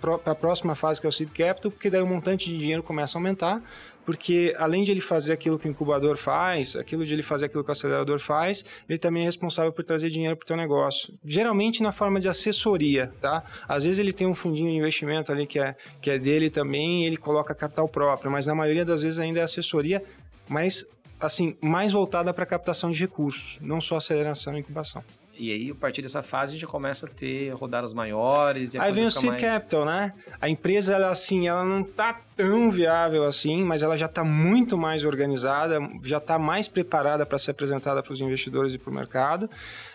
para a próxima fase, que é o Seed Capital, porque daí o montante de dinheiro começa a aumentar, porque além de ele fazer aquilo que o incubador faz, aquilo de ele fazer aquilo que o acelerador faz, ele também é responsável por trazer dinheiro para o teu negócio. Geralmente na forma de assessoria, tá? Às vezes ele tem um fundinho de investimento ali que é, que é dele também e ele coloca capital próprio, mas na maioria das vezes ainda é assessoria, mas assim, mais voltada para captação de recursos, não só aceleração e incubação. E aí, a partir dessa fase, a gente começa a ter rodadas maiores. aí vem o Seed mais... Capital, né? A empresa, ela assim, ela não tá tão viável assim, mas ela já está muito mais organizada, já está mais preparada para ser apresentada para os investidores e para o mercado.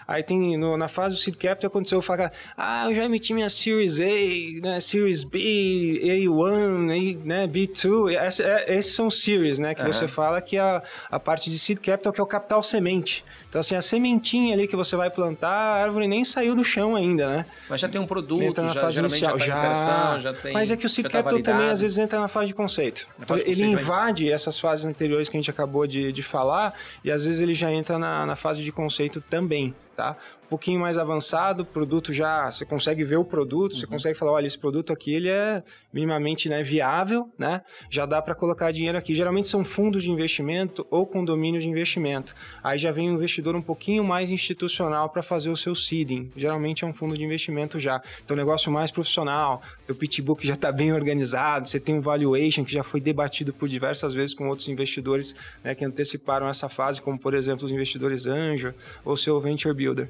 Aí tem no, na fase do seed capital aconteceu falar, ah, eu já emiti minha Series A, né, Series B, A1, A, né, B2. Essa, é, esses são series, né, que uhum. você fala que a, a parte de seed capital que é o capital semente. Então assim, a sementinha ali que você vai plantar, a árvore nem saiu do chão ainda, né? Mas já tem um produto, já, fase geralmente inicial, já, tá já tem. Mas é que o seed tá capital tá também às vezes entra na fase de conceito. Então, ele conceito, invade mas... essas fases anteriores que a gente acabou de, de falar e às vezes ele já entra na, na fase de conceito também tá? Um pouquinho mais avançado, o produto já, você consegue ver o produto, uhum. você consegue falar, olha, esse produto aqui ele é minimamente né, viável, né? Já dá para colocar dinheiro aqui. Geralmente são fundos de investimento ou condomínios de investimento. Aí já vem um investidor um pouquinho mais institucional para fazer o seu seeding. Geralmente é um fundo de investimento já. Então, negócio mais profissional, o pitbook já está bem organizado, você tem um valuation que já foi debatido por diversas vezes com outros investidores né, que anteciparam essa fase, como por exemplo os investidores anjo ou seu venture builder.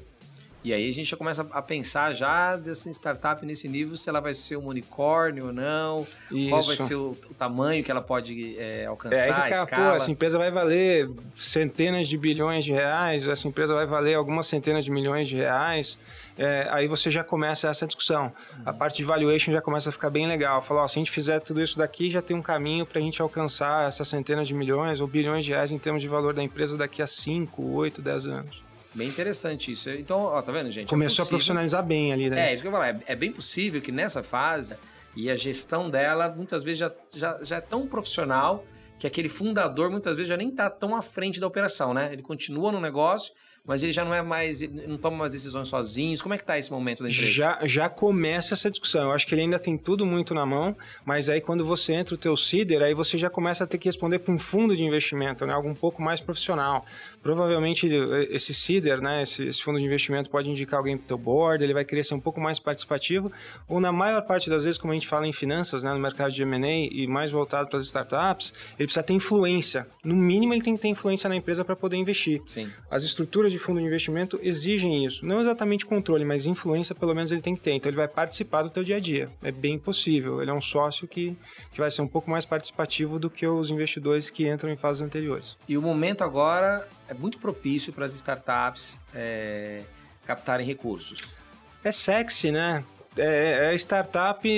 E aí a gente já começa a pensar já dessa startup nesse nível, se ela vai ser um unicórnio ou não, Isso. qual vai ser o, o, tamanho que ela pode é, alcançar, é, a escala. Pô, essa empresa vai valer centenas de bilhões de reais, essa empresa vai valer algumas centenas de milhões de reais. É, aí você já começa essa discussão. Uhum. A parte de valuation já começa a ficar bem legal. Falar, ó, se a gente fizer tudo isso daqui, já tem um caminho para a gente alcançar essas centenas de milhões ou bilhões de reais em termos de valor da empresa daqui a 5, 8, 10 anos. Bem interessante isso. Então, ó, tá vendo, gente? É Começou é a profissionalizar bem ali, né? É, isso que eu ia falar. É, é bem possível que nessa fase e a gestão dela muitas vezes já, já, já é tão profissional que aquele fundador muitas vezes já nem está tão à frente da operação, né? Ele continua no negócio, mas ele já não é mais, não toma mais decisões sozinhos. Como é que está esse momento da empresa? Já, já começa essa discussão. Eu acho que ele ainda tem tudo muito na mão, mas aí quando você entra o teu CIDER, aí você já começa a ter que responder para um fundo de investimento, né? Algo um pouco mais profissional. Provavelmente esse CIDER, né? Esse, esse fundo de investimento pode indicar alguém para o teu board, ele vai querer ser um pouco mais participativo, ou na maior parte das vezes, como a gente fala em finanças, né? No mercado de M&A e mais voltado para as startups, ele precisa ter influência. No mínimo, ele tem que ter influência na empresa para poder investir. Sim. As estruturas de de fundo de investimento exigem isso. Não exatamente controle, mas influência pelo menos ele tem que ter. Então ele vai participar do teu dia a dia. É bem possível. Ele é um sócio que, que vai ser um pouco mais participativo do que os investidores que entram em fases anteriores. E o momento agora é muito propício para as startups é, captarem recursos. É sexy, né? É, é startup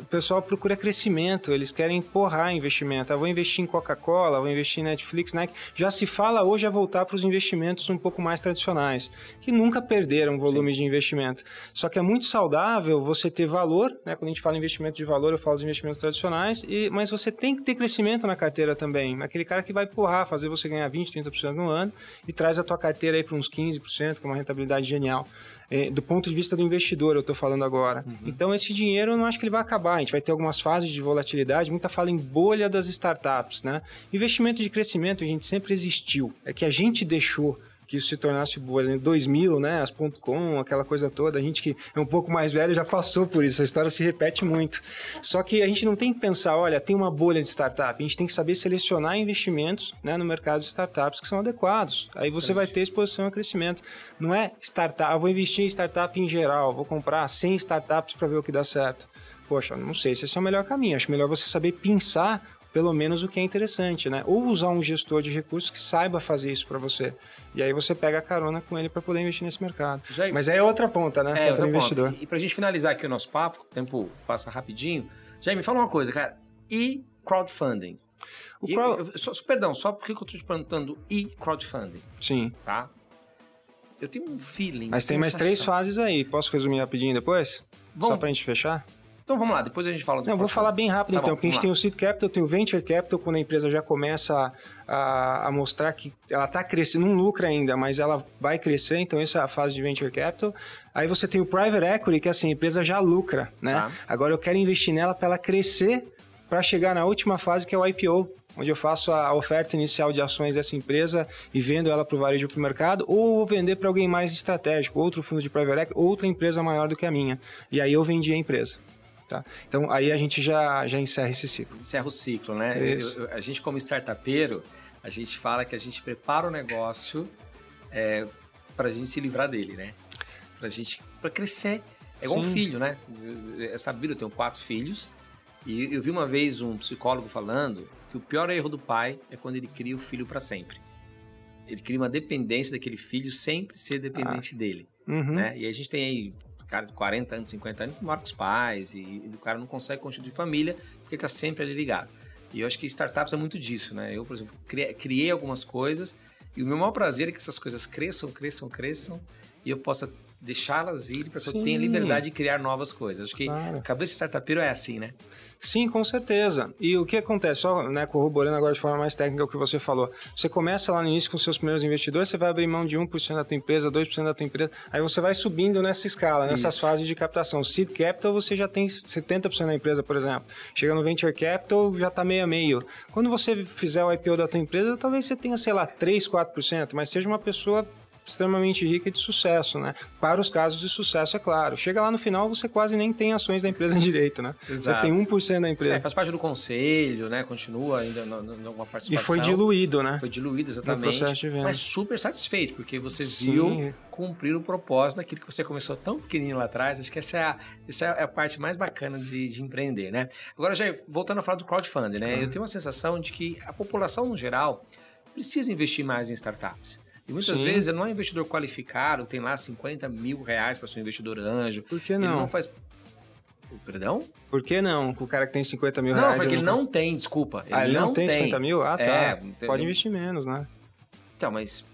o pessoal procura crescimento, eles querem empurrar investimento. Ah, vou investir em Coca-Cola, vou investir em Netflix, Nike. Já se fala hoje a voltar para os investimentos um pouco mais tradicionais, que nunca perderam volume Sim. de investimento. Só que é muito saudável você ter valor, né? Quando a gente fala em investimento de valor, eu falo dos investimentos tradicionais, e, mas você tem que ter crescimento na carteira também. Aquele cara que vai empurrar, fazer você ganhar 20, 30% no ano e traz a tua carteira aí para uns 15%, que é uma rentabilidade genial é, do ponto de vista do investidor, eu estou falando agora. Uhum. Então, esse dinheiro eu não acho que ele vai acabar. A gente vai ter algumas fases de volatilidade, muita fala em bolha das startups, né? Investimento de crescimento, a gente sempre existiu. É que a gente deixou que isso se tornasse bolha. Em 2000, né, as .com, aquela coisa toda, a gente que é um pouco mais velho já passou por isso, a história se repete muito. Só que a gente não tem que pensar, olha, tem uma bolha de startup, a gente tem que saber selecionar investimentos né, no mercado de startups que são adequados. Aí você Excelente. vai ter exposição a crescimento. Não é startup, eu vou investir em startup em geral, vou comprar 100 startups para ver o que dá certo. Poxa, não sei se esse é o melhor caminho. Acho melhor você saber pensar pelo menos o que é interessante, né? Ou usar um gestor de recursos que saiba fazer isso para você. E aí você pega a carona com ele para poder investir nesse mercado. Já... Mas aí é outra ponta, né? É, outra investidor. Ponta. E pra gente finalizar aqui o nosso papo, o tempo passa rapidinho. Já me fala uma coisa, cara. E crowdfunding? O crowd... eu, só, perdão, só porque eu tô te perguntando e crowdfunding? Sim. Tá? Eu tenho um feeling. Mas tem mais três fases aí. Posso resumir rapidinho depois? Vamos. Só pra gente fechar? Então vamos lá, depois a gente fala do Não, vou falar bem rápido tá então, bom, porque a gente lá. tem o Seed Capital, tem o Venture Capital, quando a empresa já começa a, a mostrar que ela está crescendo, não lucra ainda, mas ela vai crescer, então essa é a fase de Venture Capital. Aí você tem o Private Equity, que assim, a empresa já lucra, né? Tá. Agora eu quero investir nela para ela crescer para chegar na última fase, que é o IPO, onde eu faço a oferta inicial de ações dessa empresa e vendo ela para o varejo para o mercado, ou vou vender para alguém mais estratégico, outro fundo de private equity, outra empresa maior do que a minha. E aí eu vendi a empresa. Tá? Então aí a gente já, já encerra esse ciclo. Encerra o ciclo, né? Eu, a gente, como startupeiro, a gente fala que a gente prepara o negócio é, para a gente se livrar dele, né? Para a gente para crescer. É igual Sim. um filho, né? É sabido, eu tenho quatro filhos. E eu vi uma vez um psicólogo falando que o pior erro do pai é quando ele cria o filho para sempre. Ele cria uma dependência daquele filho sempre ser dependente ah. dele. Uhum. Né? E a gente tem aí cara de 40 anos, 50 anos, que mora com os pais e, e o cara não consegue constituir família porque ele está sempre ali ligado. E eu acho que startups é muito disso, né? Eu, por exemplo, criei, criei algumas coisas e o meu maior prazer é que essas coisas cresçam, cresçam, cresçam e eu possa deixá-las ir para que Sim. eu tenha liberdade de criar novas coisas. Acho que claro. a cabeça startupeiro é assim, né? Sim, com certeza. E o que acontece, só né, corroborando agora de forma mais técnica o que você falou, você começa lá no início com seus primeiros investidores, você vai abrir mão de 1% da tua empresa, 2% da tua empresa, aí você vai subindo nessa escala, nessas Isso. fases de captação. Seed Capital você já tem 70% da empresa, por exemplo. Chega no Venture Capital, já está meio a meio. Quando você fizer o IPO da tua empresa, talvez você tenha, sei lá, 3, 4%, mas seja uma pessoa extremamente rica e de sucesso, né? Para os casos de sucesso, é claro. Chega lá no final, você quase nem tem ações da empresa [LAUGHS] direito, né? Exato. Você tem 1% da empresa. É, faz parte do conselho, né? Continua ainda em alguma participação. E foi diluído, né? Foi diluído, exatamente. No processo de venda. Mas super satisfeito, porque você Sim. viu cumprir o propósito daquilo que você começou tão pequenininho lá atrás. Acho que essa é a, essa é a parte mais bacana de, de empreender, né? Agora, já voltando a falar do crowdfunding, né? Uhum. Eu tenho uma sensação de que a população, no geral, precisa investir mais em startups. E muitas Sim. vezes ele não é um investidor qualificado, tem lá 50 mil reais para ser um investidor anjo. Por que não? Ele não faz. Perdão? Por que não? Com o cara que tem 50 mil não, reais. Não, porque ele não tem, desculpa. Ele, ah, ele não, não tem, tem 50 mil? Ah, tá. É, pode investir menos, né? Então, mas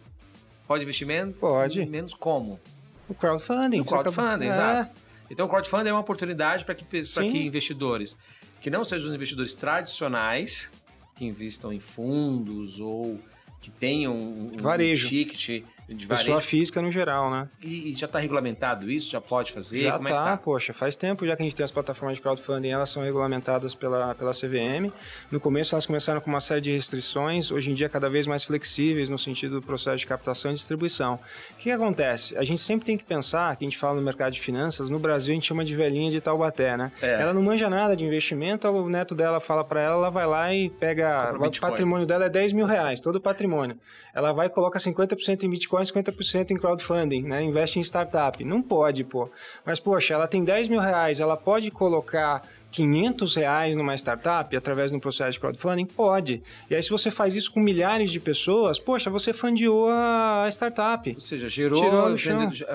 pode investir menos? Pode. Menos como? O crowdfunding. O crowdfunding, exato. É. Então, o crowdfunding é uma oportunidade para que, que investidores que não sejam os investidores tradicionais, que investam em fundos ou que tenham um, Varejo. ticket de varejo. Pessoa física no geral, né? E, e já está regulamentado isso? Já pode fazer? Já Como tá, é tá, poxa, faz tempo já que a gente tem as plataformas de crowdfunding, elas são regulamentadas pela, pela CVM. No começo elas começaram com uma série de restrições, hoje em dia cada vez mais flexíveis no sentido do processo de captação e distribuição. O que, que acontece? A gente sempre tem que pensar, que a gente fala no mercado de finanças, no Brasil a gente chama de velhinha de Taubaté, né? É. Ela não manja nada de investimento, o neto dela fala para ela, ela vai lá e pega, o patrimônio dela é 10 mil reais, todo o patrimônio. Ela vai e coloca 50% em Bitcoin, 50% em crowdfunding, né? Investe em startup. Não pode, pô. Mas, poxa, ela tem 10 mil reais, ela pode colocar 500 reais numa startup através de um processo de crowdfunding? Pode. E aí, se você faz isso com milhares de pessoas, poxa, você fundiou a startup. Ou seja, gerou,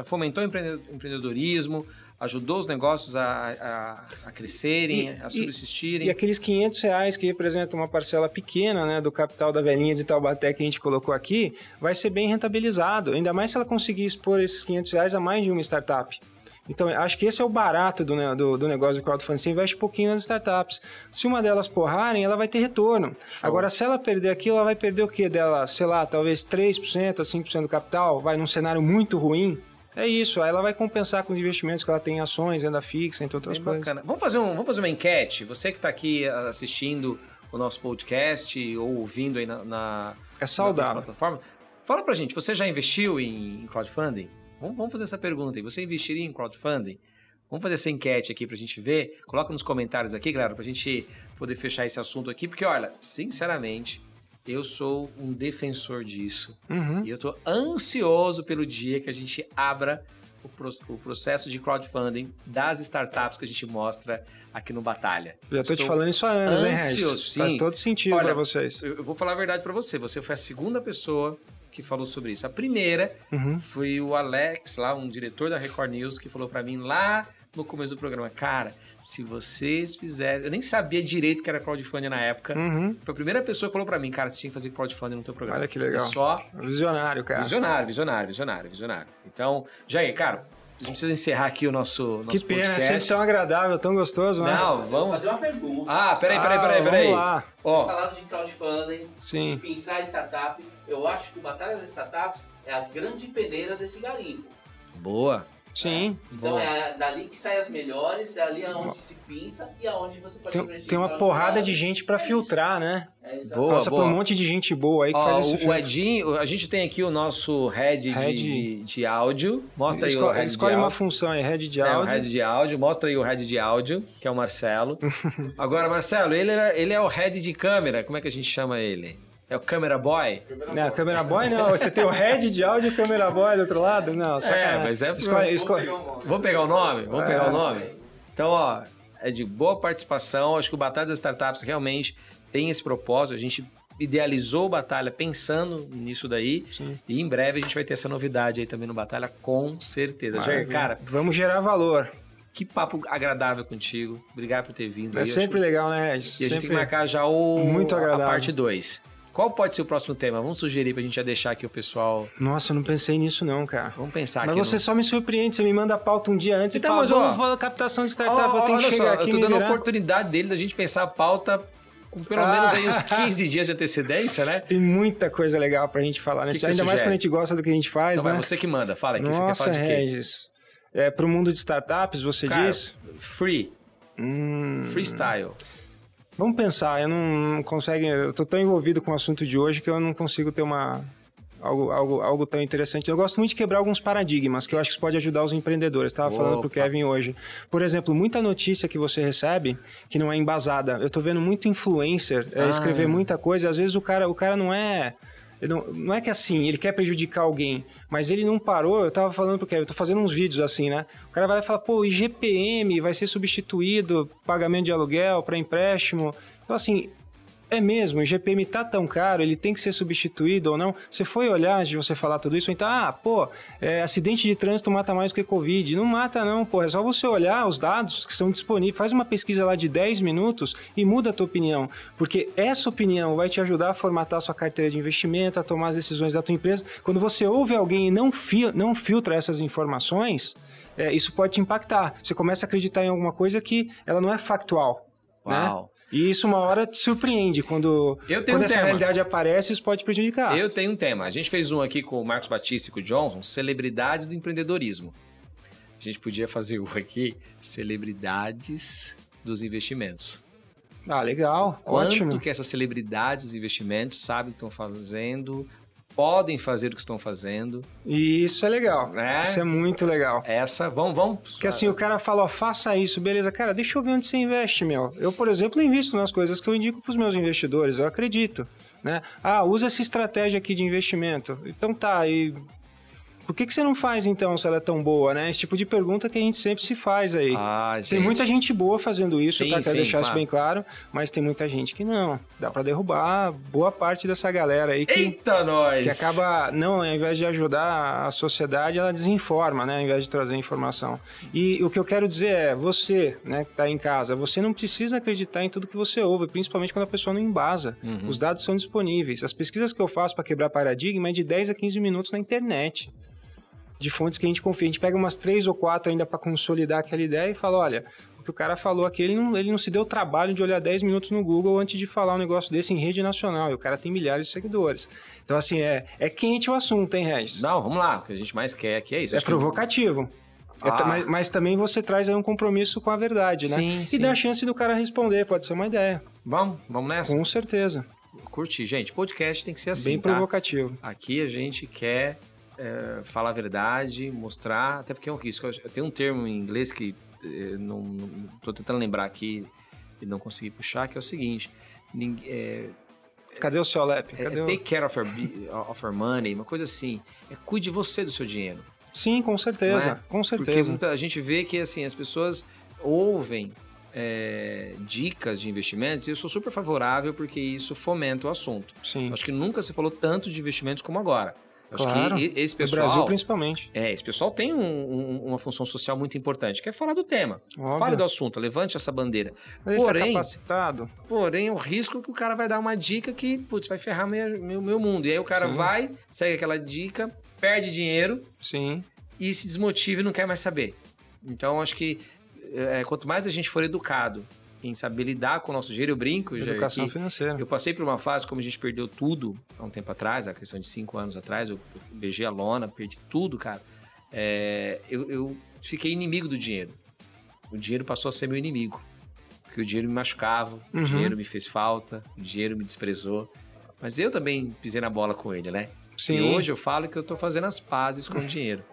fomentou empreendedorismo, ajudou os negócios a, a, a crescerem, e, a subsistirem. E, e, aqueles 500 reais que representam uma parcela pequena né, do capital da velhinha de Taubaté que a gente colocou aqui, vai ser bem rentabilizado. Ainda mais se ela conseguir expor esses 500 reais a mais de uma startup. Então, acho que esse é o barato do, do, do negócio de crowdfunding. Você investe pouquinho nas startups. Se uma delas porrarem, ela vai ter retorno. Show. Agora, se ela perder aquilo, ela vai perder o quê dela? Sei lá, talvez 3% a 5% do capital? Vai num cenário muito ruim? É isso, aí ela vai compensar com os investimentos que ela tem em ações, renda fixa, entre outras Bem coisas. Bacana. Vamos fazer, um, vamos fazer uma enquete? Você que está aqui assistindo o nosso podcast ou ouvindo aí na, na, é saudável. na plataforma, fala pra gente, você já investiu em crowdfunding? Vamos, vamos fazer essa pergunta aí. Você investiria em crowdfunding? Vamos fazer essa enquete aqui pra gente ver. Coloca nos comentários aqui, galera, pra gente poder fechar esse assunto aqui, porque olha, sinceramente, eu sou um defensor disso. Uhum. E eu estou ansioso pelo dia que a gente abra o, pro, o, processo de crowdfunding das startups que a gente mostra aqui no Batalha. Já estou te falando isso há anos, ansioso, hein, Sim. Faz todo sentido para vocês. Eu, eu, vou falar a verdade para você. Você foi a segunda pessoa que falou sobre isso. A primeira uhum. foi o Alex, lá um diretor da Record News, que falou para mim lá no começo do programa, cara, se vocês fizerem. Eu nem sabia direito que era crowdfunding na época. Uhum. Foi a primeira pessoa que falou para mim, cara, você tinha que fazer crowdfunding no teu programa. Olha que legal. É só. Visionário, cara. Visionário, visionário, visionário, visionário. Então, Jair, cara, a gente precisa encerrar aqui o nosso, nosso que pena, podcast. sempre tão agradável, tão gostoso, né? Não, vamos... fazer uma pergunta. Ah, peraí, peraí, peraí, peraí. Vamos lá. Vocês falaram de crowdfunding, Sim. de pensar startup. Eu acho que o Batalha das Startups é a grande peneira desse garimpo. Boa. Sim. É. Então boa. é dali que saem as melhores, é ali onde se pinça e aonde você pode Tem, tem uma porrada de gente para é filtrar, né? É, boa, Passa boa. por um monte de gente boa aí que Ó, faz esse O Edinho, a gente tem aqui o nosso head, head... De, de, áudio. Mostra aí o head escolhe uma função aí, head de áudio. É, o head de áudio. Mostra aí o head de áudio, que é o Marcelo. [LAUGHS] Agora, Marcelo, ele, ele é o head de câmera. Como é que a gente chama ele? É o Camera Boy? não, Camera Boy não. Você tem o head de áudio e o Camera Boy do outro lado? Não, só É, mas é... Escolhe, escolhe. Vamos pegar o nome? Vamos pegar o é. nome? Então, ó, é de boa participação. Acho que o Batalha das Startups realmente tem esse propósito. A gente idealizou o Batalha pensando nisso daí. Sim. E em breve a gente vai ter essa novidade aí também no Batalha, com certeza. Jair, cara... Vamos gerar valor. Que papo agradável contigo. Obrigado por ter vindo. É aí. sempre legal, né? E sempre a gente tem que marcar já o... Muito agradável. a parte 2. Qual pode ser o próximo tema? Vamos sugerir pra gente já deixar aqui o pessoal. Nossa, eu não pensei nisso não, cara. Vamos pensar Mas você no... só me surpreende, você me manda a pauta um dia antes então, e fala, vamos falar captação de startup, ó, eu tenho que chegar só, aqui Eu tô dando a oportunidade dele da gente pensar a pauta com pelo ah. menos aí uns [LAUGHS] 15 dias de antecedência, né? Tem muita coisa legal pra gente falar, né? Que que Ainda mais quando a gente gosta do que a gente faz, então, né? É você que manda, fala aqui, Nossa, você quer falar de quê? Regis. É, pro mundo de startups, você cara, diz? Free. Hum... Freestyle. Vamos pensar, eu não, não consigo. Eu tô tão envolvido com o assunto de hoje que eu não consigo ter uma. Algo, algo, algo tão interessante. Eu gosto muito de quebrar alguns paradigmas, que eu acho que isso pode ajudar os empreendedores. Estava falando para o Kevin hoje. Por exemplo, muita notícia que você recebe que não é embasada. Eu estou vendo muito influencer é, ah. escrever muita coisa, e às vezes o cara, o cara não é não, não, é que assim, ele quer prejudicar alguém, mas ele não parou. Eu tava falando porque eu tô fazendo uns vídeos assim, né? O cara vai falar, pô, IGPM vai ser substituído, pagamento de aluguel para empréstimo. Então, assim, é mesmo, o GPM tá tão caro, ele tem que ser substituído ou não? Você foi olhar antes de você falar tudo isso? Então, ah, pô, é, acidente de trânsito mata mais que Covid. Não mata não, pô, é só você olhar os dados que são disponíveis, faz uma pesquisa lá de 10 minutos e muda a tua opinião, porque essa opinião vai te ajudar a formatar a sua carteira de investimento, a tomar as decisões da tua empresa. Quando você ouve alguém e não, fil não filtra essas informações, é, isso pode te impactar. Você começa a acreditar em alguma coisa que ela não é factual. Né? Uau. Né? E isso uma hora te surpreende quando, eu tenho quando um essa tema. realidade aparece, isso pode prejudicar. Eu tenho um tema. A gente fez um aqui com o Marcos Batista e com o Johnson, celebridades do empreendedorismo. A gente podia fazer um aqui, celebridades dos investimentos. Ah, legal. Quanto Ótimo. que essas celebridades dos investimentos sabem que estão fazendo, podem fazer o que estão fazendo. Isso é legal. Né? Isso é muito legal. Essa, vamos, vamos. Porque assim, o cara fala, ó, faça isso, beleza. Cara, deixa eu ver onde você investe, meu. Eu, por exemplo, invisto nas coisas que eu indico para os meus investidores, eu acredito. Né? Ah, usa essa estratégia aqui de investimento. Então tá, e por que, que você não faz então se ela é tão boa, né? Esse tipo de pergunta que a gente sempre se faz aí. Ah. Tem muita gente boa fazendo isso, Sim, tá? Quero sim, deixar claro. isso bem claro, mas tem muita gente que não. Dá para derrubar boa parte dessa galera aí que, Eita, nós! que acaba, não, ao invés de ajudar a sociedade, ela desinforma, né? Ao invés de trazer informação. E o que eu quero dizer é, você, né, que tá em casa, você não precisa acreditar em tudo que você ouve, principalmente quando a pessoa não embasa. Uhum. Os dados são disponíveis. As pesquisas que eu faço para quebrar paradigma é de 10 a 15 minutos na internet de fontes que a gente confia. A gente pega umas três ou quatro ainda para consolidar aquela ideia e fala, olha, o que o cara falou aqui, ele não, ele não se deu o trabalho de olhar 10 minutos no Google antes de falar um negócio desse em rede nacional. E o cara tem milhares de seguidores. Então, assim, é, é quente o assunto, hein, Regis? Não, vamos lá. O que a gente mais quer aqui é isso. É Acho que- provocativo. É Ah. mas, mas também você traz aí um compromisso com a verdade, né? Sim, e sim. dá a chance do cara responder, pode ser uma ideia. Vamos, vamos nessa? Com certeza. Curtir. Gente, podcast tem que ser assim, Bem tá? provocativo. Aqui a gente quer é, falar a verdade, mostrar, até porque é um risco. Eu tenho um termo em inglês que eh, não, não tô tentando lembrar aqui e não consegui puxar, que é o seguinte: ninguém, é, Cadê o seu lap? é, Cadê o... take care of your, of your money, uma coisa assim. É cuide você do seu dinheiro. Sim, com certeza. Não é? Com Porque certeza. muita, a gente vê que assim as pessoas ouvem é, dicas de investimentos e eu sou super favorável porque isso fomenta o assunto. Sim. Acho que nunca se falou tanto de investimentos como agora. Acho Claro. que esse No pessoal. Brasil, principalmente. É, esse pessoal tem um- um- uma função social muito importante, que é falar do tema. Óbvio. Fale do assunto, levante essa bandeira. Ele Porém- tá capacitado. Porém, o risco é que o cara vai dar uma dica que, putz, vai ferrar meu, meu, meu mundo. E aí o cara Sim. vai, segue aquela dica, perde dinheiro Sim. e se desmotiva e não quer mais saber. Então, acho que é, quanto mais a gente for educado em saber lidar com o nosso dinheiro, eu brinco, já Educação que financeira. eu passei por uma fase, como a gente perdeu tudo há um tempo atrás, a questão de cinco anos atrás, eu, eu beijei a lona, perdi tudo, cara. É, eu, eu fiquei inimigo do dinheiro. O dinheiro passou a ser meu inimigo. Porque o dinheiro me machucava, o Uhum. dinheiro me fez falta, o dinheiro me desprezou. Mas eu também pisei na bola com ele, né? Sim. E hoje eu falo que eu tô fazendo as pazes com o dinheiro.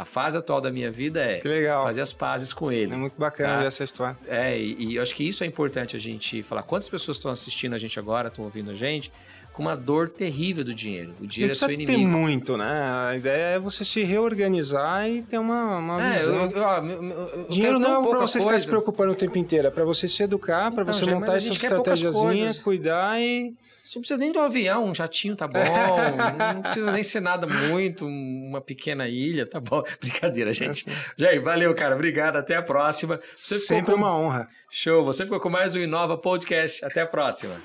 A fase atual da minha vida é fazer as pazes com ele. É muito bacana Tá. ver essa história. É, e, e eu acho que isso é importante a gente falar. Quantas pessoas estão assistindo a gente agora, estão ouvindo a gente, com uma dor terrível do dinheiro? O Não dinheiro é precisa seu inimigo. muito, né? A ideia é você se reorganizar e ter uma, uma É, visão. eu, eu- eu- Dinheiro não é pouca você ficar coisa. se preocupando o tempo inteiro, é pra você se educar, pra Então, você montar essa estratégiazinha, cuidar e. Você não precisa nem do avião, um jatinho tá bom. não precisa nem ser nada muito, uma pequena ilha, tá bom. [LAUGHS] Brincadeira, gente. Jair, valeu, cara. Obrigado. Até a próxima. Você Sempre com- uma honra. Show. Você ficou com mais um Inova Podcast. Até a próxima.